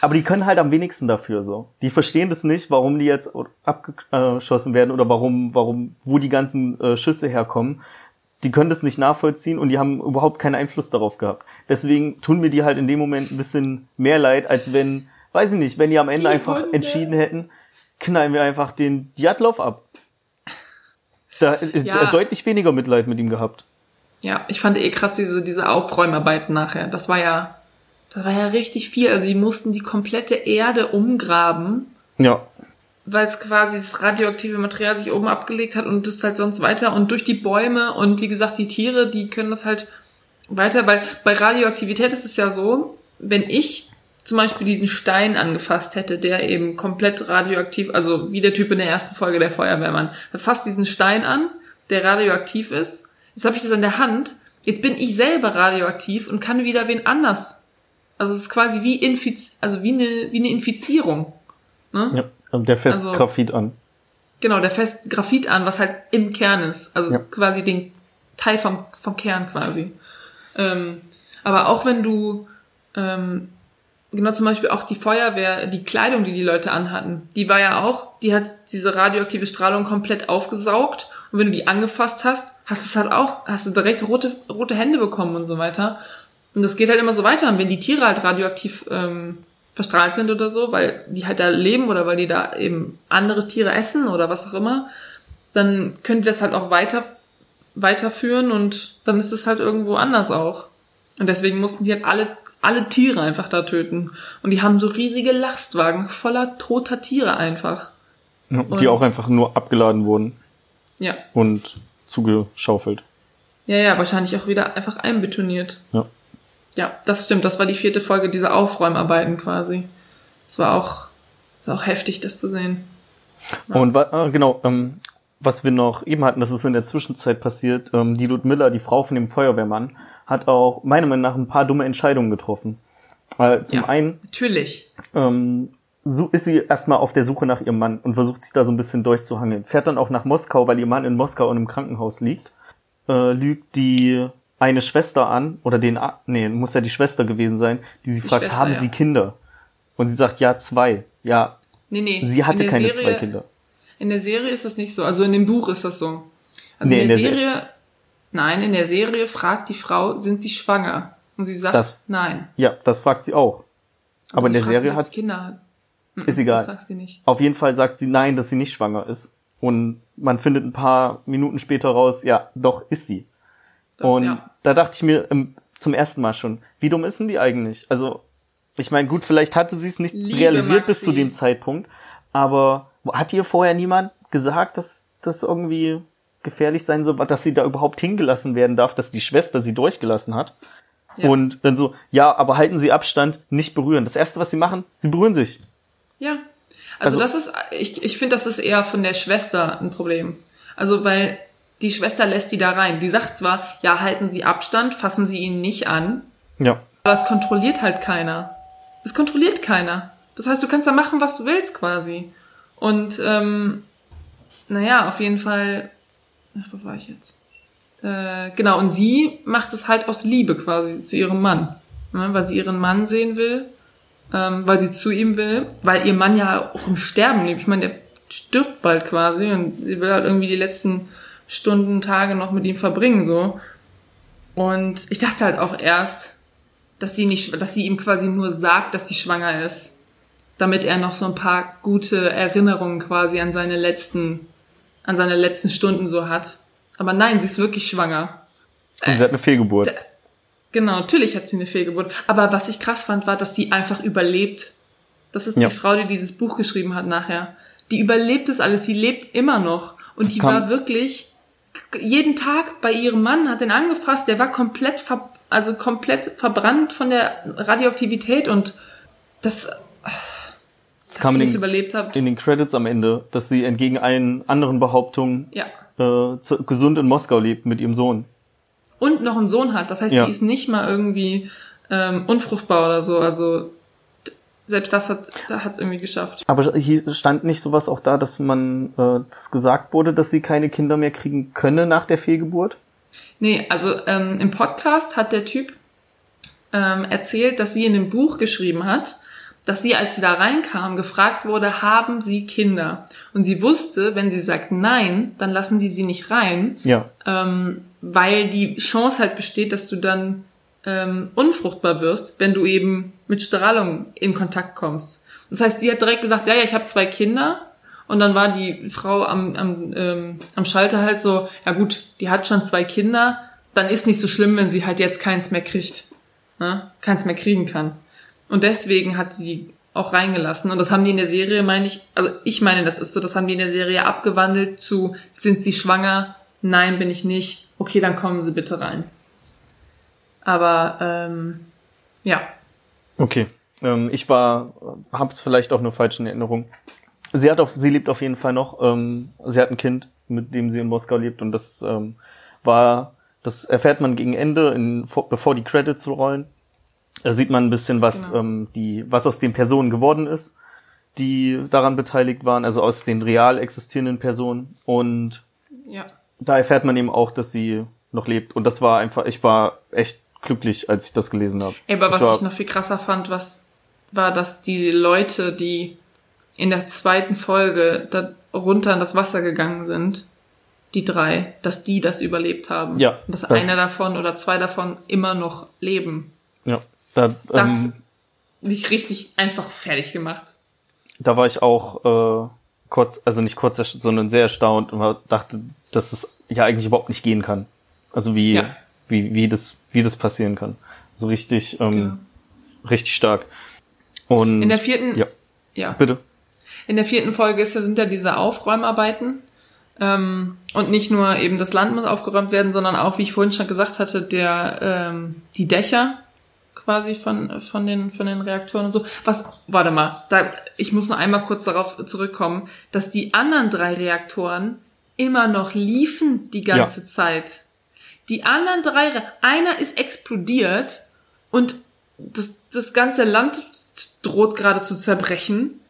Aber die können halt am wenigsten dafür so. Die verstehen das nicht, warum die jetzt abgeschossen werden oder warum, warum, wo die ganzen äh, Schüsse herkommen. Die können das nicht nachvollziehen und die haben überhaupt keinen Einfluss darauf gehabt. Deswegen tun mir die halt in dem Moment ein bisschen mehr leid, als wenn, weiß ich nicht, wenn die am Ende die einfach Hunde. entschieden hätten, knallen wir einfach den Diatlov ab. Da, äh, ja. deutlich weniger Mitleid mit ihm gehabt. Ja, ich fand eh krass diese, diese Aufräumarbeiten nachher. Das war ja, das war ja richtig viel. Also sie mussten die komplette Erde umgraben. Ja. Weil es quasi das radioaktive Material sich oben abgelegt hat und das halt sonst weiter und durch die Bäume und wie gesagt, die Tiere, die können das halt weiter, weil bei Radioaktivität ist es ja so, wenn ich zum Beispiel diesen Stein angefasst hätte, der eben komplett radioaktiv, also wie der Typ in der ersten Folge der Feuerwehrmann, er fasst diesen Stein an, der radioaktiv ist Jetzt habe ich das an der Hand. Jetzt bin ich selber radioaktiv und kann wieder wen anders. Also es ist quasi wie Infiz also wie eine, wie eine Infizierung. Ne? Ja, und der fässt also, Graphit an. Genau, der fässt Graphit an, was halt im Kern ist. Also ja. quasi den Teil vom, vom Kern quasi. Ähm, aber auch wenn du, ähm, genau zum Beispiel auch die Feuerwehr, die Kleidung, die die Leute anhatten, die war ja auch, die hat diese radioaktive Strahlung komplett aufgesaugt und wenn du die angefasst hast, hast du es halt auch, hast du direkt rote, rote Hände bekommen und so weiter. Und das geht halt immer so weiter. Und wenn die Tiere halt radioaktiv ähm, verstrahlt sind oder so, weil die halt da leben oder weil die da eben andere Tiere essen oder was auch immer, dann können die das halt auch weiter weiterführen und dann ist es halt irgendwo anders auch. Und deswegen mussten die halt alle, alle Tiere einfach da töten. Und die haben so riesige Lastwagen voller toter Tiere einfach. Die auch einfach nur abgeladen wurden. Ja. Und zugeschaufelt. Ja, ja, wahrscheinlich auch wieder einfach einbetoniert. Ja. Ja, das stimmt. Das war die vierte Folge dieser Aufräumarbeiten quasi. Es war auch, es war auch heftig, das zu sehen. Ja. Und äh, genau, ähm, was wir noch eben hatten, das ist in der Zwischenzeit passiert, ähm, die Ludmilla, die Frau von dem Feuerwehrmann, hat auch meiner Meinung nach ein paar dumme Entscheidungen getroffen. Äh, zum ja, einen natürlich. Ähm, so ist sie erstmal auf der Suche nach ihrem Mann und versucht sich da so ein bisschen durchzuhangeln. Fährt dann auch nach Moskau, weil ihr Mann in Moskau in einem Krankenhaus liegt. Äh, lügt die eine Schwester an, oder den, nee, muss ja die Schwester gewesen sein, die sie die fragt, Schwester, haben ja. sie Kinder? Und sie sagt, ja, zwei. ja, Nee, nee. sie hatte in keine Serie, zwei Kinder. In der Serie ist das nicht so. Also in dem Buch ist das so. Also Nee, in der, in der Serie, nein, in der Serie fragt die Frau, sind sie schwanger? Und sie sagt, Das- nein. Ja, das fragt sie auch. Aber in sie der Serie hat sie Kinder hat. Ist egal. Das sagt sie nicht. Auf jeden Fall sagt sie nein, dass sie nicht schwanger ist. Und man findet ein paar Minuten später raus, ja, doch ist sie. Doch, und ja. da dachte ich mir ähm, zum ersten Mal schon, wie dumm ist denn die eigentlich? Also, ich meine, gut, vielleicht hatte sie es nicht Liebe realisiert bis Maxi. zu dem Zeitpunkt, aber hat ihr vorher niemand gesagt, dass das irgendwie gefährlich sein soll, dass sie da überhaupt hingelassen werden darf, dass die Schwester sie durchgelassen hat? Ja. Und dann so, ja, aber halten Sie Abstand, nicht berühren. Das erste, was sie machen, sie berühren sich. Ja. Also, Also- das ist, ich, ich finde, das ist eher von der Schwester ein Problem. Also, weil die Schwester lässt die da rein. Die sagt zwar, ja, halten Sie Abstand, fassen Sie ihn nicht an, Ja. aber es kontrolliert halt keiner. Es kontrolliert keiner. Das heißt, du kannst da machen, was du willst, quasi. Und, ähm, naja, auf jeden Fall, ach, wo war ich jetzt? Äh, genau, und sie macht es halt aus Liebe quasi zu ihrem Mann. Ne, weil sie ihren Mann sehen will, ähm, weil sie zu ihm will, weil ihr Mann ja auch im Sterben lebt. Ich meine, der stirbt bald quasi und sie will halt irgendwie die letzten Stunden, Tage noch mit ihm verbringen, so. Und ich dachte halt auch erst, dass sie nicht, dass sie ihm quasi nur sagt, dass sie schwanger ist, damit er noch so ein paar gute Erinnerungen quasi an seine letzten, an seine letzten Stunden so hat. Aber nein, sie ist wirklich schwanger. Und sie hat eine Fehlgeburt. Genau, natürlich hat sie eine Fehlgeburt. Aber was ich krass fand, war, dass sie einfach überlebt. Das ist Ja. die Frau, die dieses Buch geschrieben hat nachher. Die überlebt es alles, sie lebt immer noch. Und Das die kam- war wirklich jeden Tag bei ihrem Mann, hat den angefasst, der war komplett ver also komplett verbrannt von der Radioaktivität und das, dass kam sie in das den- in den Credits am Ende, dass sie entgegen allen anderen Behauptungen Ja. äh, zu, gesund in Moskau lebt mit ihrem Sohn. Und noch einen Sohn hat. Das heißt, Ja. die ist nicht mal irgendwie ähm, unfruchtbar oder so. Also selbst das hat da hat irgendwie geschafft. Aber hier stand nicht sowas auch da, dass man äh, das gesagt wurde, dass sie keine Kinder mehr kriegen könne nach der Fehlgeburt? Nee, also ähm, im Podcast hat der Typ ähm, erzählt, dass sie in dem Buch geschrieben hat, dass sie, als sie da reinkam, gefragt wurde, haben Sie Kinder? Und sie wusste, wenn sie sagt nein, dann lassen die sie nicht rein, Ja. ähm, weil die Chance halt besteht, dass du dann ähm, unfruchtbar wirst, wenn du eben mit Strahlung in Kontakt kommst. Das heißt, sie hat direkt gesagt, ja, ja, ich habe zwei Kinder. Und dann war die Frau am, am, ähm, am Schalter halt so, ja gut, die hat schon zwei Kinder, dann ist nicht so schlimm, wenn sie halt jetzt keins mehr kriegt. Ne? Keins mehr kriegen kann. Und deswegen hat sie die auch reingelassen. Und das haben die in der Serie, meine ich, also ich meine, das ist so, das haben die in der Serie abgewandelt zu, sind sie schwanger? Nein, bin ich nicht. Okay, dann kommen sie bitte rein. Aber ähm, ja, Okay. Ähm, ich war, hab's vielleicht auch nur falsch in Erinnerung. Sie hat auf, sie lebt auf jeden Fall noch. Ähm, sie hat ein Kind, mit dem sie in Moskau lebt und das ähm, war, das erfährt man gegen Ende, in, vor, bevor die Credits rollen. Da sieht man ein bisschen, was Genau. ähm, die, was aus den Personen geworden ist, die daran beteiligt waren, also aus den real existierenden Personen. Und ja. da erfährt man eben auch, dass sie noch lebt. Und das war einfach, ich war echt glücklich, als ich das gelesen habe. Aber was war, ich noch viel krasser fand, was war, dass die Leute, die in der zweiten Folge da runter in das Wasser gegangen sind, die drei, dass die das überlebt haben. Ja. Dass Ja. einer davon oder zwei davon immer noch leben. Ja, da, Das ähm, mich richtig einfach fertig gemacht. da war ich auch äh, kurz, also nicht kurz, sondern sehr erstaunt und dachte, dass es ja eigentlich überhaupt nicht gehen kann. Also wie, Ja. wie, wie das, wie das passieren kann. So richtig, ähm, Genau. richtig stark. Und In der vierten, ja, ja. bitte. In der vierten Folge ist sind ja diese Aufräumarbeiten. Ähm, und nicht nur eben das Land muss aufgeräumt werden, sondern auch, wie ich vorhin schon gesagt hatte, der, ähm, die Dächer quasi von, von, den, von den Reaktoren und so. Was, warte mal, da, ich muss nur einmal kurz darauf zurückkommen, dass die anderen drei Reaktoren immer noch liefen die ganze Zeit. Die anderen drei, Re einer ist explodiert und das, das ganze Land droht gerade zu zerbrechen.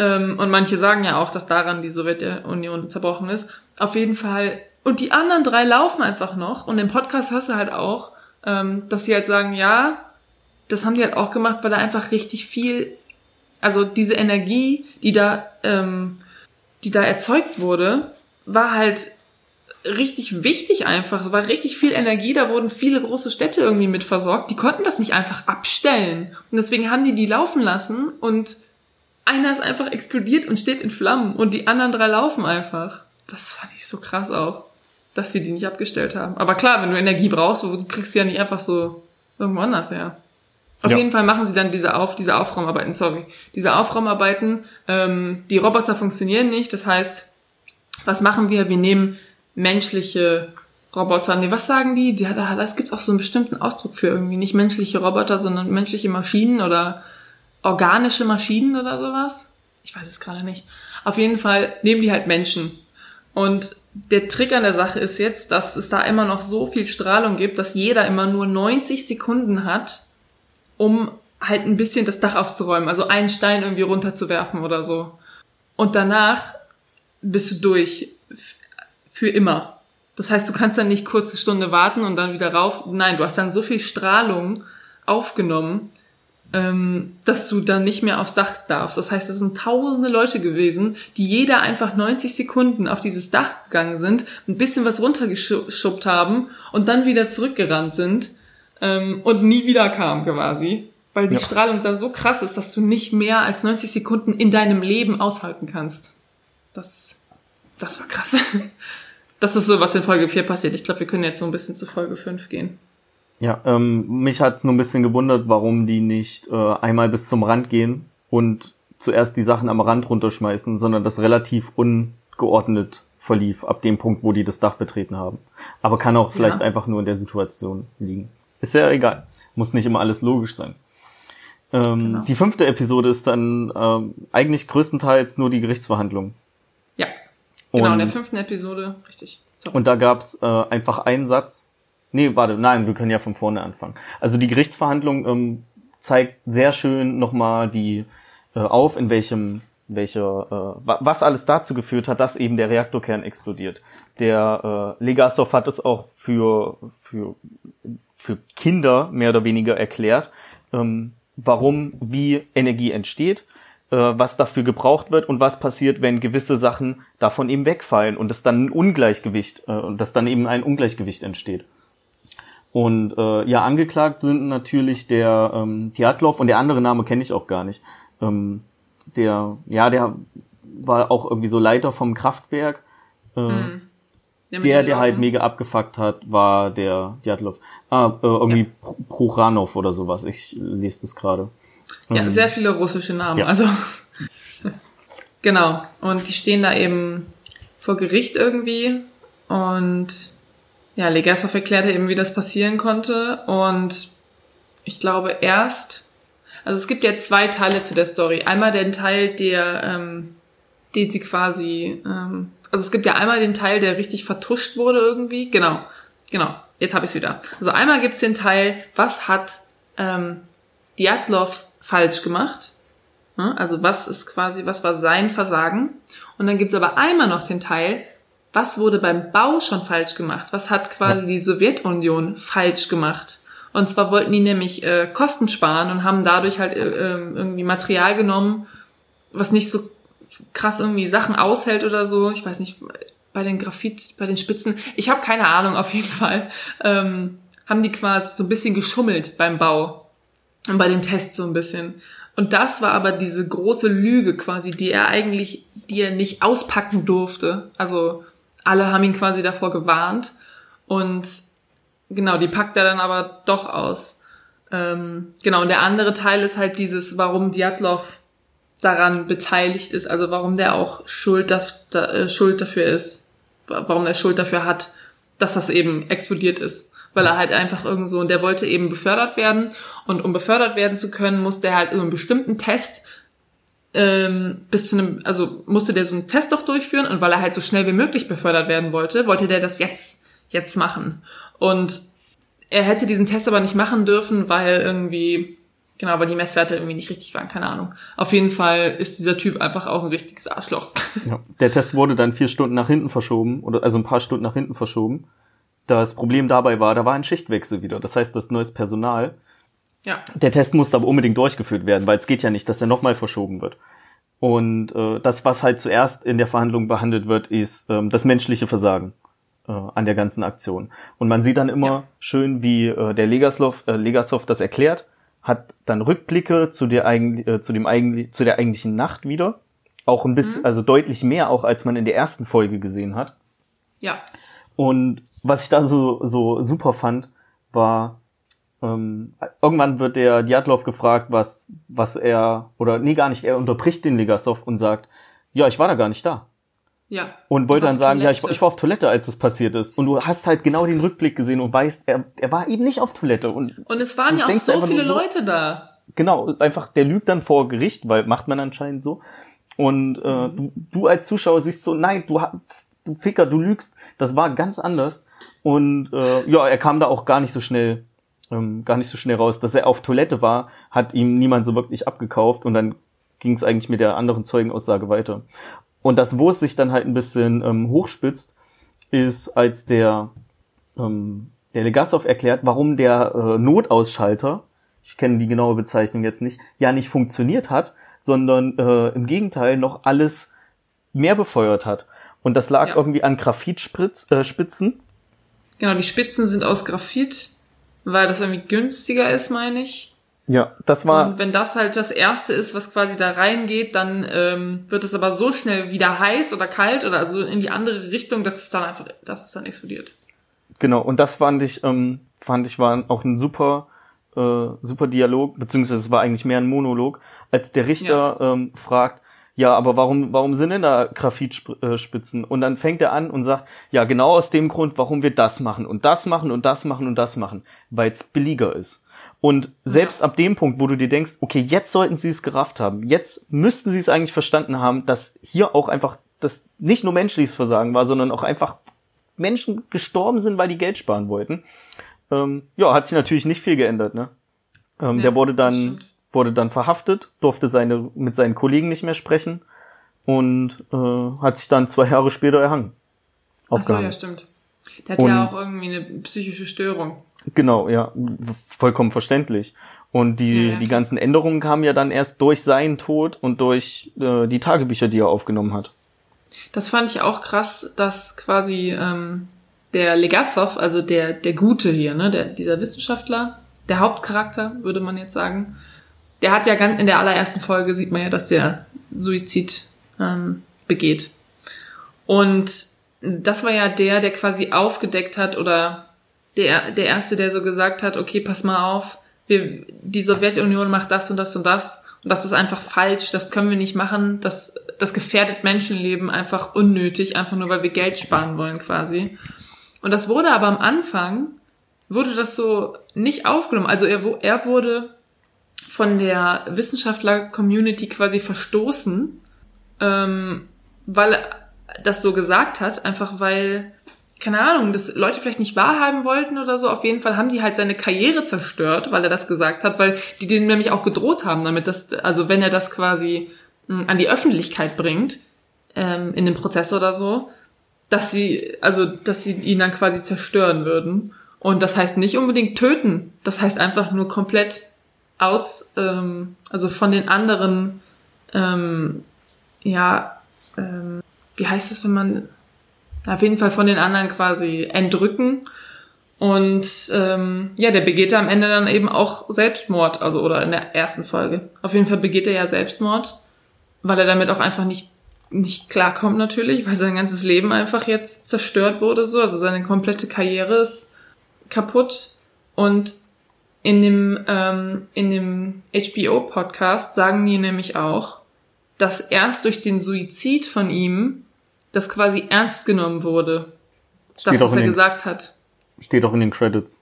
Ähm, und manche sagen ja auch, dass daran die Sowjetunion zerbrochen ist. Auf jeden Fall. Und die anderen drei laufen einfach noch. Und im Podcast hörst du halt auch, ähm, dass sie halt sagen, ja, das haben die halt auch gemacht, weil da einfach richtig viel Also diese Energie, die da, ähm, die da erzeugt wurde, war halt richtig wichtig einfach. Es war richtig viel Energie, da wurden viele große Städte irgendwie mit versorgt. Die konnten das nicht einfach abstellen. Und deswegen haben die die laufen lassen und einer ist einfach explodiert und steht in Flammen und die anderen drei laufen einfach. Das fand ich so krass auch, dass sie die nicht abgestellt haben. Aber klar, wenn du Energie brauchst, du kriegst sie ja nicht einfach so irgendwo anders her. Auf ja. jeden Fall machen sie dann diese Auf, diese Aufraumarbeiten, sorry. Diese Aufraumarbeiten, ähm, die Roboter funktionieren nicht. Das heißt, was machen wir? Wir nehmen menschliche Roboter. Nee, was sagen die? die das gibt auch so einen bestimmten Ausdruck für irgendwie. Nicht menschliche Roboter, sondern menschliche Maschinen oder organische Maschinen oder sowas. Ich weiß es gerade nicht. Auf jeden Fall nehmen die halt Menschen. Und der Trick an der Sache ist jetzt, dass es da immer noch so viel Strahlung gibt, dass jeder immer nur 90 Sekunden hat, um halt ein bisschen das Dach aufzuräumen, also einen Stein irgendwie runterzuwerfen oder so. Und danach bist du durch. Für immer. Das heißt, du kannst dann nicht kurze Stunde warten und dann wieder rauf. Nein, du hast dann so viel Strahlung aufgenommen, ähm, dass du dann nicht mehr aufs Dach darfst. Das heißt, es sind tausende Leute gewesen, die jeder einfach 90 Sekunden auf dieses Dach gegangen sind, ein bisschen was runtergeschubbt haben und dann wieder zurückgerannt sind ähm, und nie wieder kam quasi. Weil die ja. Strahlung da so krass ist, dass du nicht mehr als 90 Sekunden in deinem Leben aushalten kannst. Das, das war krass. Das ist so, was in Folge 4 passiert. Ich glaube, wir können jetzt so ein bisschen zu Folge 5 gehen. Ja, ähm, mich hat's nur ein bisschen gewundert, warum die nicht äh, einmal bis zum Rand gehen und zuerst die Sachen am Rand runterschmeißen, sondern das relativ ungeordnet verlief, ab dem Punkt, wo die das Dach betreten haben. Aber kann auch vielleicht ja. einfach nur in der Situation liegen. Ist ja egal. Muss nicht immer alles logisch sein. Ähm, genau. Die fünfte Episode ist dann ähm, eigentlich größtenteils nur die Gerichtsverhandlung. Ja, genau, und, in der fünften Episode, richtig. Sorry. Und da gab's äh, einfach einen Satz. Nee, warte, nein, wir können ja von vorne anfangen. Also die Gerichtsverhandlung ähm, zeigt sehr schön nochmal die äh, auf, in welchem welcher, äh, was alles dazu geführt hat, dass eben der Reaktorkern explodiert. Der äh, Legasov hat es auch für, für für Kinder mehr oder weniger erklärt, ähm, warum, wie Energie entsteht, äh, was dafür gebraucht wird und was passiert, wenn gewisse Sachen davon eben wegfallen und es dann ein Ungleichgewicht äh, dass dann eben ein Ungleichgewicht entsteht. Und äh, ja, angeklagt sind natürlich der ähm, Diatlov und der andere Name kenne ich auch gar nicht. Ähm, der, ja, der war auch irgendwie so Leiter vom Kraftwerk. Äh, mhm. Der, der, der halt mega abgefuckt hat, war der Djatlov. Ah, äh, irgendwie ja. Proranov oder sowas. Ich lese das gerade. Ja, ähm, sehr viele russische Namen. Ja. Also genau. Und die stehen da eben vor Gericht irgendwie und ja, Legasov erklärte eben, wie das passieren konnte und ich glaube erst, also es gibt ja zwei Teile zu der Story. Einmal den Teil, der, ähm, den sie quasi ähm, also es gibt ja einmal den Teil, der richtig vertuscht wurde irgendwie. Genau, genau. Jetzt habe ich es wieder. Also einmal gibt's den Teil, was hat ähm, Diatlov falsch gemacht? Also was ist quasi, was war sein Versagen? Und dann gibt's aber einmal noch den Teil, was wurde beim Bau schon falsch gemacht? Was hat quasi die Sowjetunion falsch gemacht? Und zwar wollten die nämlich äh, Kosten sparen und haben dadurch halt äh, ähm, irgendwie Material genommen, was nicht so krass irgendwie Sachen aushält oder so. Ich weiß nicht, bei den Graphit, bei den Spitzen. Ich habe keine Ahnung, auf jeden Fall. Ähm, haben die quasi so ein bisschen geschummelt beim Bau und bei den Tests so ein bisschen. Und das war aber diese große Lüge quasi, die er eigentlich, die er nicht auspacken durfte. Also alle haben ihn quasi davor gewarnt. Und genau, die packt er dann aber doch aus. Ähm, genau, und der andere Teil ist halt dieses, warum Diatlov daran beteiligt ist, also warum der auch Schuld, da, äh, Schuld dafür ist, warum er Schuld dafür hat, dass das eben explodiert ist. Weil er halt einfach irgend so, und der wollte eben befördert werden und um befördert werden zu können, musste er halt einen bestimmten Test ähm, bis zu einem, also musste der so einen Test doch durchführen und weil er halt so schnell wie möglich befördert werden wollte, wollte der das jetzt, jetzt machen. Und er hätte diesen Test aber nicht machen dürfen, weil irgendwie Genau, weil die Messwerte irgendwie nicht richtig waren, keine Ahnung. Auf jeden Fall ist dieser Typ einfach auch ein richtiges Arschloch. Ja, der Test wurde dann vier Stunden nach hinten verschoben, oder also ein paar Stunden nach hinten verschoben. Das Problem dabei war, da war ein Schichtwechsel wieder. Das heißt, das neues Personal Ja. Der Test musste aber unbedingt durchgeführt werden, weil es geht ja nicht, dass er nochmal verschoben wird. Und äh, das, was halt zuerst in der Verhandlung behandelt wird, ist ähm, das menschliche Versagen äh, an der ganzen Aktion. Und man sieht dann immer Ja. schön, wie äh, der Legasov, äh, Legasov das erklärt, hat dann Rückblicke zu der, eigentlich, äh, zu dem eigentlich, zu der eigentlichen Nacht wieder. Auch ein bisschen, also deutlich mehr auch, als man in der ersten Folge gesehen hat. Ja. Und was ich da so, so super fand, war, ähm, irgendwann wird der Djatlov gefragt, was, was er, oder nee, gar nicht, er unterbricht den Legasov und sagt, ja, ich war da gar nicht da. Ja. Und wollte dann sagen, ja, ich, Toilette. ich war auf Toilette, als es passiert ist. Und du hast halt genau den Rückblick gesehen und weißt, er, er war eben nicht auf Toilette. Und Und es waren Du ja auch so viele so- Leute da. genau, einfach, der lügt dann vor Gericht, weil macht man anscheinend so. Und äh, du, du als Zuschauer siehst so, nein, du, du Ficker, du lügst. Das war ganz anders. Und äh, ja, er kam da auch gar nicht so schnell, ähm, gar nicht so schnell raus. Dass er auf Toilette war, hat ihm niemand so wirklich abgekauft. Und dann ging es eigentlich mit der anderen Zeugenaussage weiter. Und das, wo es sich dann halt ein bisschen ähm, hochspitzt, ist, als der, ähm, der Legasov erklärt, warum der äh, Notausschalter, ich kenne die genaue Bezeichnung jetzt nicht, ja nicht funktioniert hat, sondern äh, im Gegenteil noch alles mehr befeuert hat. Und das lag Ja. irgendwie an Graphitspitzen. Äh. Genau, die Spitzen sind aus Graphit, weil das irgendwie günstiger ist, meine ich. Ja, das war Und wenn das halt das erste ist, was quasi da reingeht, dann ähm, wird es aber so schnell wieder heiß oder kalt oder also in die andere Richtung, dass es dann einfach, dass es dann explodiert. Genau, und das fand ich, ähm, fand ich war auch ein super, äh, super Dialog, beziehungsweise es war eigentlich mehr ein Monolog, als der Richter ähm, fragt, ja, aber warum, warum sind denn da Graphitspitzen? Und dann fängt er an und sagt, ja, genau aus dem Grund, warum wir das machen und das machen und das machen und das machen, weil es billiger ist. Und selbst ab dem Punkt, wo du dir denkst, okay, jetzt sollten sie es gerafft haben, jetzt müssten sie es eigentlich verstanden haben, dass hier auch einfach das nicht nur menschliches Versagen war, sondern auch einfach Menschen gestorben sind, weil die Geld sparen wollten. Ähm, ja, hat sich natürlich nicht viel geändert, ne? Ähm, Ja, der wurde dann, wurde dann verhaftet, durfte seine, mit seinen Kollegen nicht mehr sprechen und äh, hat sich dann zwei Jahre später erhangen. Ach so, Aufgehangen. ja, stimmt. Der hat ja Und- auch irgendwie eine psychische Störung. Genau, ja, vollkommen verständlich. Und die, Ja, ja, die ganzen Änderungen kamen ja dann erst durch seinen Tod und durch äh, die Tagebücher, die er aufgenommen hat. Das fand ich auch krass, dass quasi ähm, der Legasov, also der der Gute hier, ne, der dieser Wissenschaftler, der Hauptcharakter, würde man jetzt sagen, der hat ja ganz in der allerersten Folge sieht man ja, dass der Suizid ähm, begeht. Und das war ja der, der quasi aufgedeckt hat oder der der erste, der so gesagt hat, okay, pass mal auf, wir, die Sowjetunion macht das und das und das und das ist einfach falsch, das können wir nicht machen, das, das gefährdet Menschenleben einfach unnötig, einfach nur weil wir Geld sparen wollen quasi. Und das wurde aber am Anfang, wurde das so nicht aufgenommen. Also er, er wurde von der Wissenschaftler-Community quasi verstoßen, ähm, weil er das so gesagt hat, einfach weil, keine Ahnung, das Leute vielleicht nicht wahrhaben wollten oder so. Auf jeden Fall haben die halt seine Karriere zerstört, weil er das gesagt hat, weil die denen nämlich auch gedroht haben, damit das, also wenn er das quasi mh, an die Öffentlichkeit bringt, ähm, in dem Prozess oder so, dass sie, also, dass sie ihn dann quasi zerstören würden. Und das heißt nicht unbedingt töten. Das heißt einfach nur komplett aus, ähm, also von den anderen, ähm, ja, ähm, wie heißt das, wenn man, auf jeden Fall von den anderen quasi entrücken. Und ähm, ja, der begeht am Ende dann eben auch Selbstmord, also oder in der ersten Folge. Auf jeden Fall begeht er ja Selbstmord, weil er damit auch einfach nicht nicht klarkommt natürlich, weil sein ganzes Leben einfach jetzt zerstört wurde so, also seine komplette Karriere ist kaputt und in dem ähm, in dem HBO Podcast sagen die nämlich auch, dass erst durch den Suizid von ihm das quasi ernst genommen wurde, Steht das was er den- gesagt hat. Steht auch in den Credits.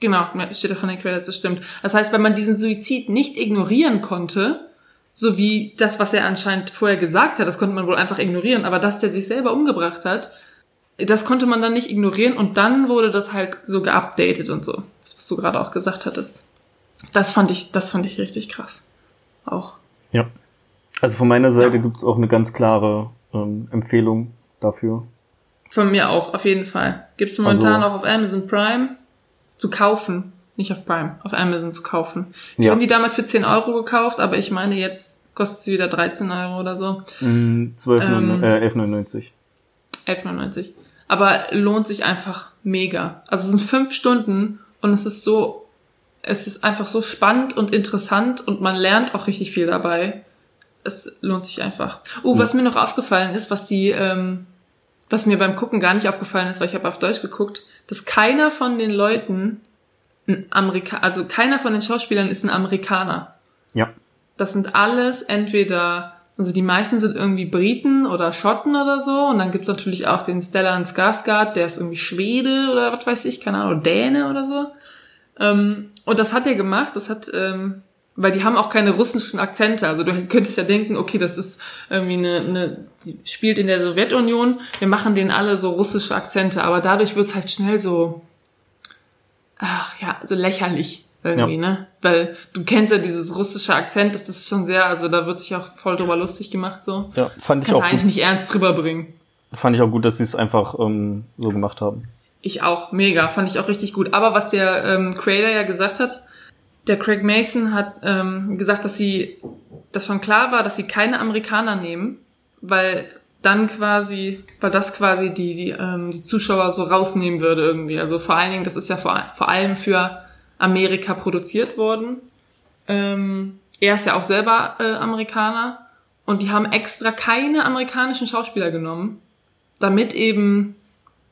Genau, steht auch in den Credits, das stimmt. Das heißt, wenn man diesen Suizid nicht ignorieren konnte, so wie das, was er anscheinend vorher gesagt hat, das konnte man wohl einfach ignorieren, aber dass der sich selber umgebracht hat, das konnte man dann nicht ignorieren und dann wurde das halt so geupdatet und so. Das, was du gerade auch gesagt hattest. Das fand ich, das fand ich richtig krass. Auch. Ja. Also von meiner Seite Ja. gibt's auch eine ganz klare ähm, Empfehlung dafür. Von mir auch, auf jeden Fall. Gibt's momentan Also- auch auf Amazon Prime zu kaufen. nicht auf Prime, auf Amazon zu kaufen. Wir Ja. haben die damals für 10 Euro gekauft, aber ich meine, jetzt kostet sie wieder 13 Euro oder so. Mm, 12, Ähm. äh, 11,99. 11,99. Aber lohnt sich einfach mega. Also es sind fünf Stunden und es ist so, es ist einfach so spannend und interessant und man lernt auch richtig viel dabei. Es lohnt sich einfach. Uh, was mir noch aufgefallen ist, was die, ähm, was mir beim Gucken gar nicht aufgefallen ist, weil ich habe auf Deutsch geguckt, dass keiner von den Leuten ein Amerika, also keiner von den Schauspielern ist ein Amerikaner. Ja. Das sind alles entweder, also die meisten sind irgendwie Briten oder Schotten oder so. Und dann gibt's natürlich auch den Stellan Skarsgård, der ist irgendwie Schwede oder was weiß ich, keine Ahnung, Däne oder so. Ähm, und das hat er gemacht, das hat, ähm, weil die haben auch keine russischen Akzente. Also du könntest ja denken, okay, das ist irgendwie eine, eine die spielt in der Sowjetunion, wir machen denen alle so russische Akzente, aber dadurch wird's halt schnell so, ach ja, so lächerlich irgendwie, Ja. ne? Weil du kennst ja dieses russische Akzent, das ist schon sehr, also da wird sich auch voll drüber lustig gemacht, so. Ja, fand ich Kannst auch eigentlich gut. nicht ernst drüber bringen. Fand ich auch gut, dass sie es einfach ähm, so gemacht haben. Ich auch, mega, fand ich auch richtig gut. Aber was der ähm, Creator ja gesagt hat, der Craig Mason hat ähm, gesagt, dass sie, dass schon klar war, dass sie keine Amerikaner nehmen, weil dann quasi, weil das quasi die, die, ähm, die Zuschauer so rausnehmen würde irgendwie. Also vor allen Dingen, das ist ja vor, vor allem für Amerika produziert worden. Ähm, er ist ja auch selber äh, Amerikaner und die haben extra keine amerikanischen Schauspieler genommen, damit eben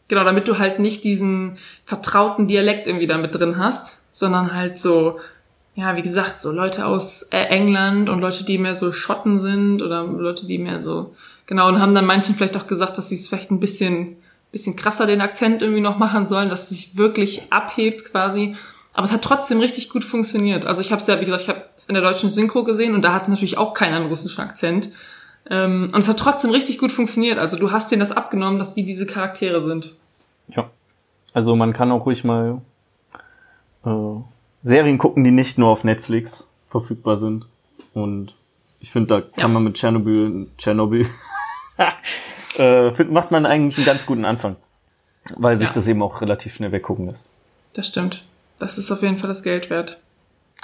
Genau, damit du halt nicht diesen vertrauten Dialekt irgendwie da mit drin hast, sondern halt so, ja, wie gesagt, so Leute aus äh, England und Leute, die mehr so Schotten sind oder Leute, die mehr so, genau, und haben dann manchen vielleicht auch gesagt, dass sie es vielleicht ein bisschen, bisschen krasser den Akzent irgendwie noch machen sollen, dass es sich wirklich abhebt quasi. Aber es hat trotzdem richtig gut funktioniert. Also ich habe es ja, wie gesagt, ich habe es in der deutschen Synchro gesehen und da hat natürlich auch keiner einen russischen Akzent. Ähm, und es hat trotzdem richtig gut funktioniert. Also du hast denen das abgenommen, dass die diese Charaktere sind. Ja. Also man kann auch ruhig mal äh, Serien gucken, die nicht nur auf Netflix verfügbar sind. Und ich finde, da kann Ja. man mit Tschernobyl, Tschernobyl, äh, find, macht man eigentlich einen ganz guten Anfang. Weil sich Ja. das eben auch relativ schnell weggucken lässt. Das stimmt. Das ist auf jeden Fall das Geld wert.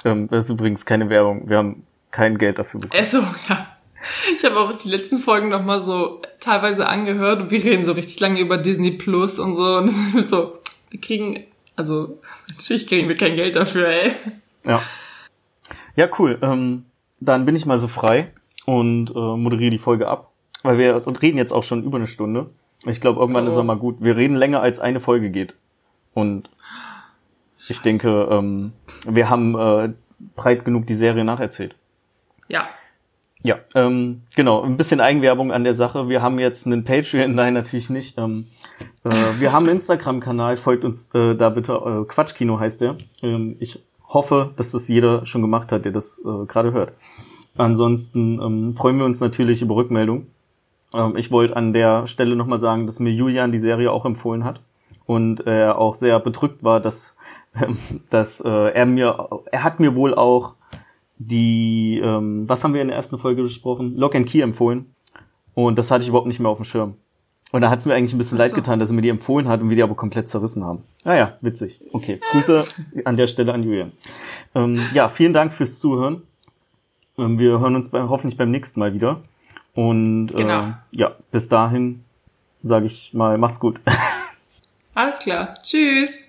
Ähm, das ist übrigens keine Werbung. Wir haben kein Geld dafür bekommen. Also, ja. Ich habe auch die letzten Folgen noch mal so teilweise angehört und wir reden so richtig lange über Disney Plus und so. Und es ist so, wir kriegen, also natürlich kriegen wir kein Geld dafür, ey. Ja. Ja, cool. Ähm, dann bin ich mal so frei und äh, moderiere die Folge ab. Weil wir reden jetzt auch schon über eine Stunde. Ich glaube, irgendwann Oh. ist er mal gut. Wir reden länger, als eine Folge geht. Und ich denke, ähm, wir haben äh, breit genug die Serie nacherzählt. Ja. Ja, ähm, genau, ein bisschen Eigenwerbung an der Sache. Wir haben jetzt einen Patreon, nein, natürlich nicht. Ähm, äh, wir haben einen Instagram-Kanal, folgt uns äh, da bitte, äh, Quatschkino heißt der. Ähm, ich hoffe, dass das jeder schon gemacht hat, der das äh, gerade hört. Ansonsten ähm, freuen wir uns natürlich über Rückmeldung. Ähm, ich wollte an der Stelle nochmal sagen, dass mir Julian die Serie auch empfohlen hat und er auch sehr bedrückt war, dass, ähm, dass äh, er mir, er hat mir wohl auch die, ähm, was haben wir in der ersten Folge besprochen? Lock and Key empfohlen. Und das hatte ich überhaupt nicht mehr auf dem Schirm. Und da hat es mir eigentlich ein bisschen Ach leid so. getan, dass sie mir die empfohlen hat und wir die aber komplett zerrissen haben. Naja, witzig. Okay, Grüße an der Stelle an Julian. Ähm, ja, vielen Dank fürs Zuhören. Ähm, wir hören uns bei, hoffentlich beim nächsten Mal wieder. Und äh, Genau. ja, bis dahin sage ich mal, macht's gut. Alles klar. Tschüss.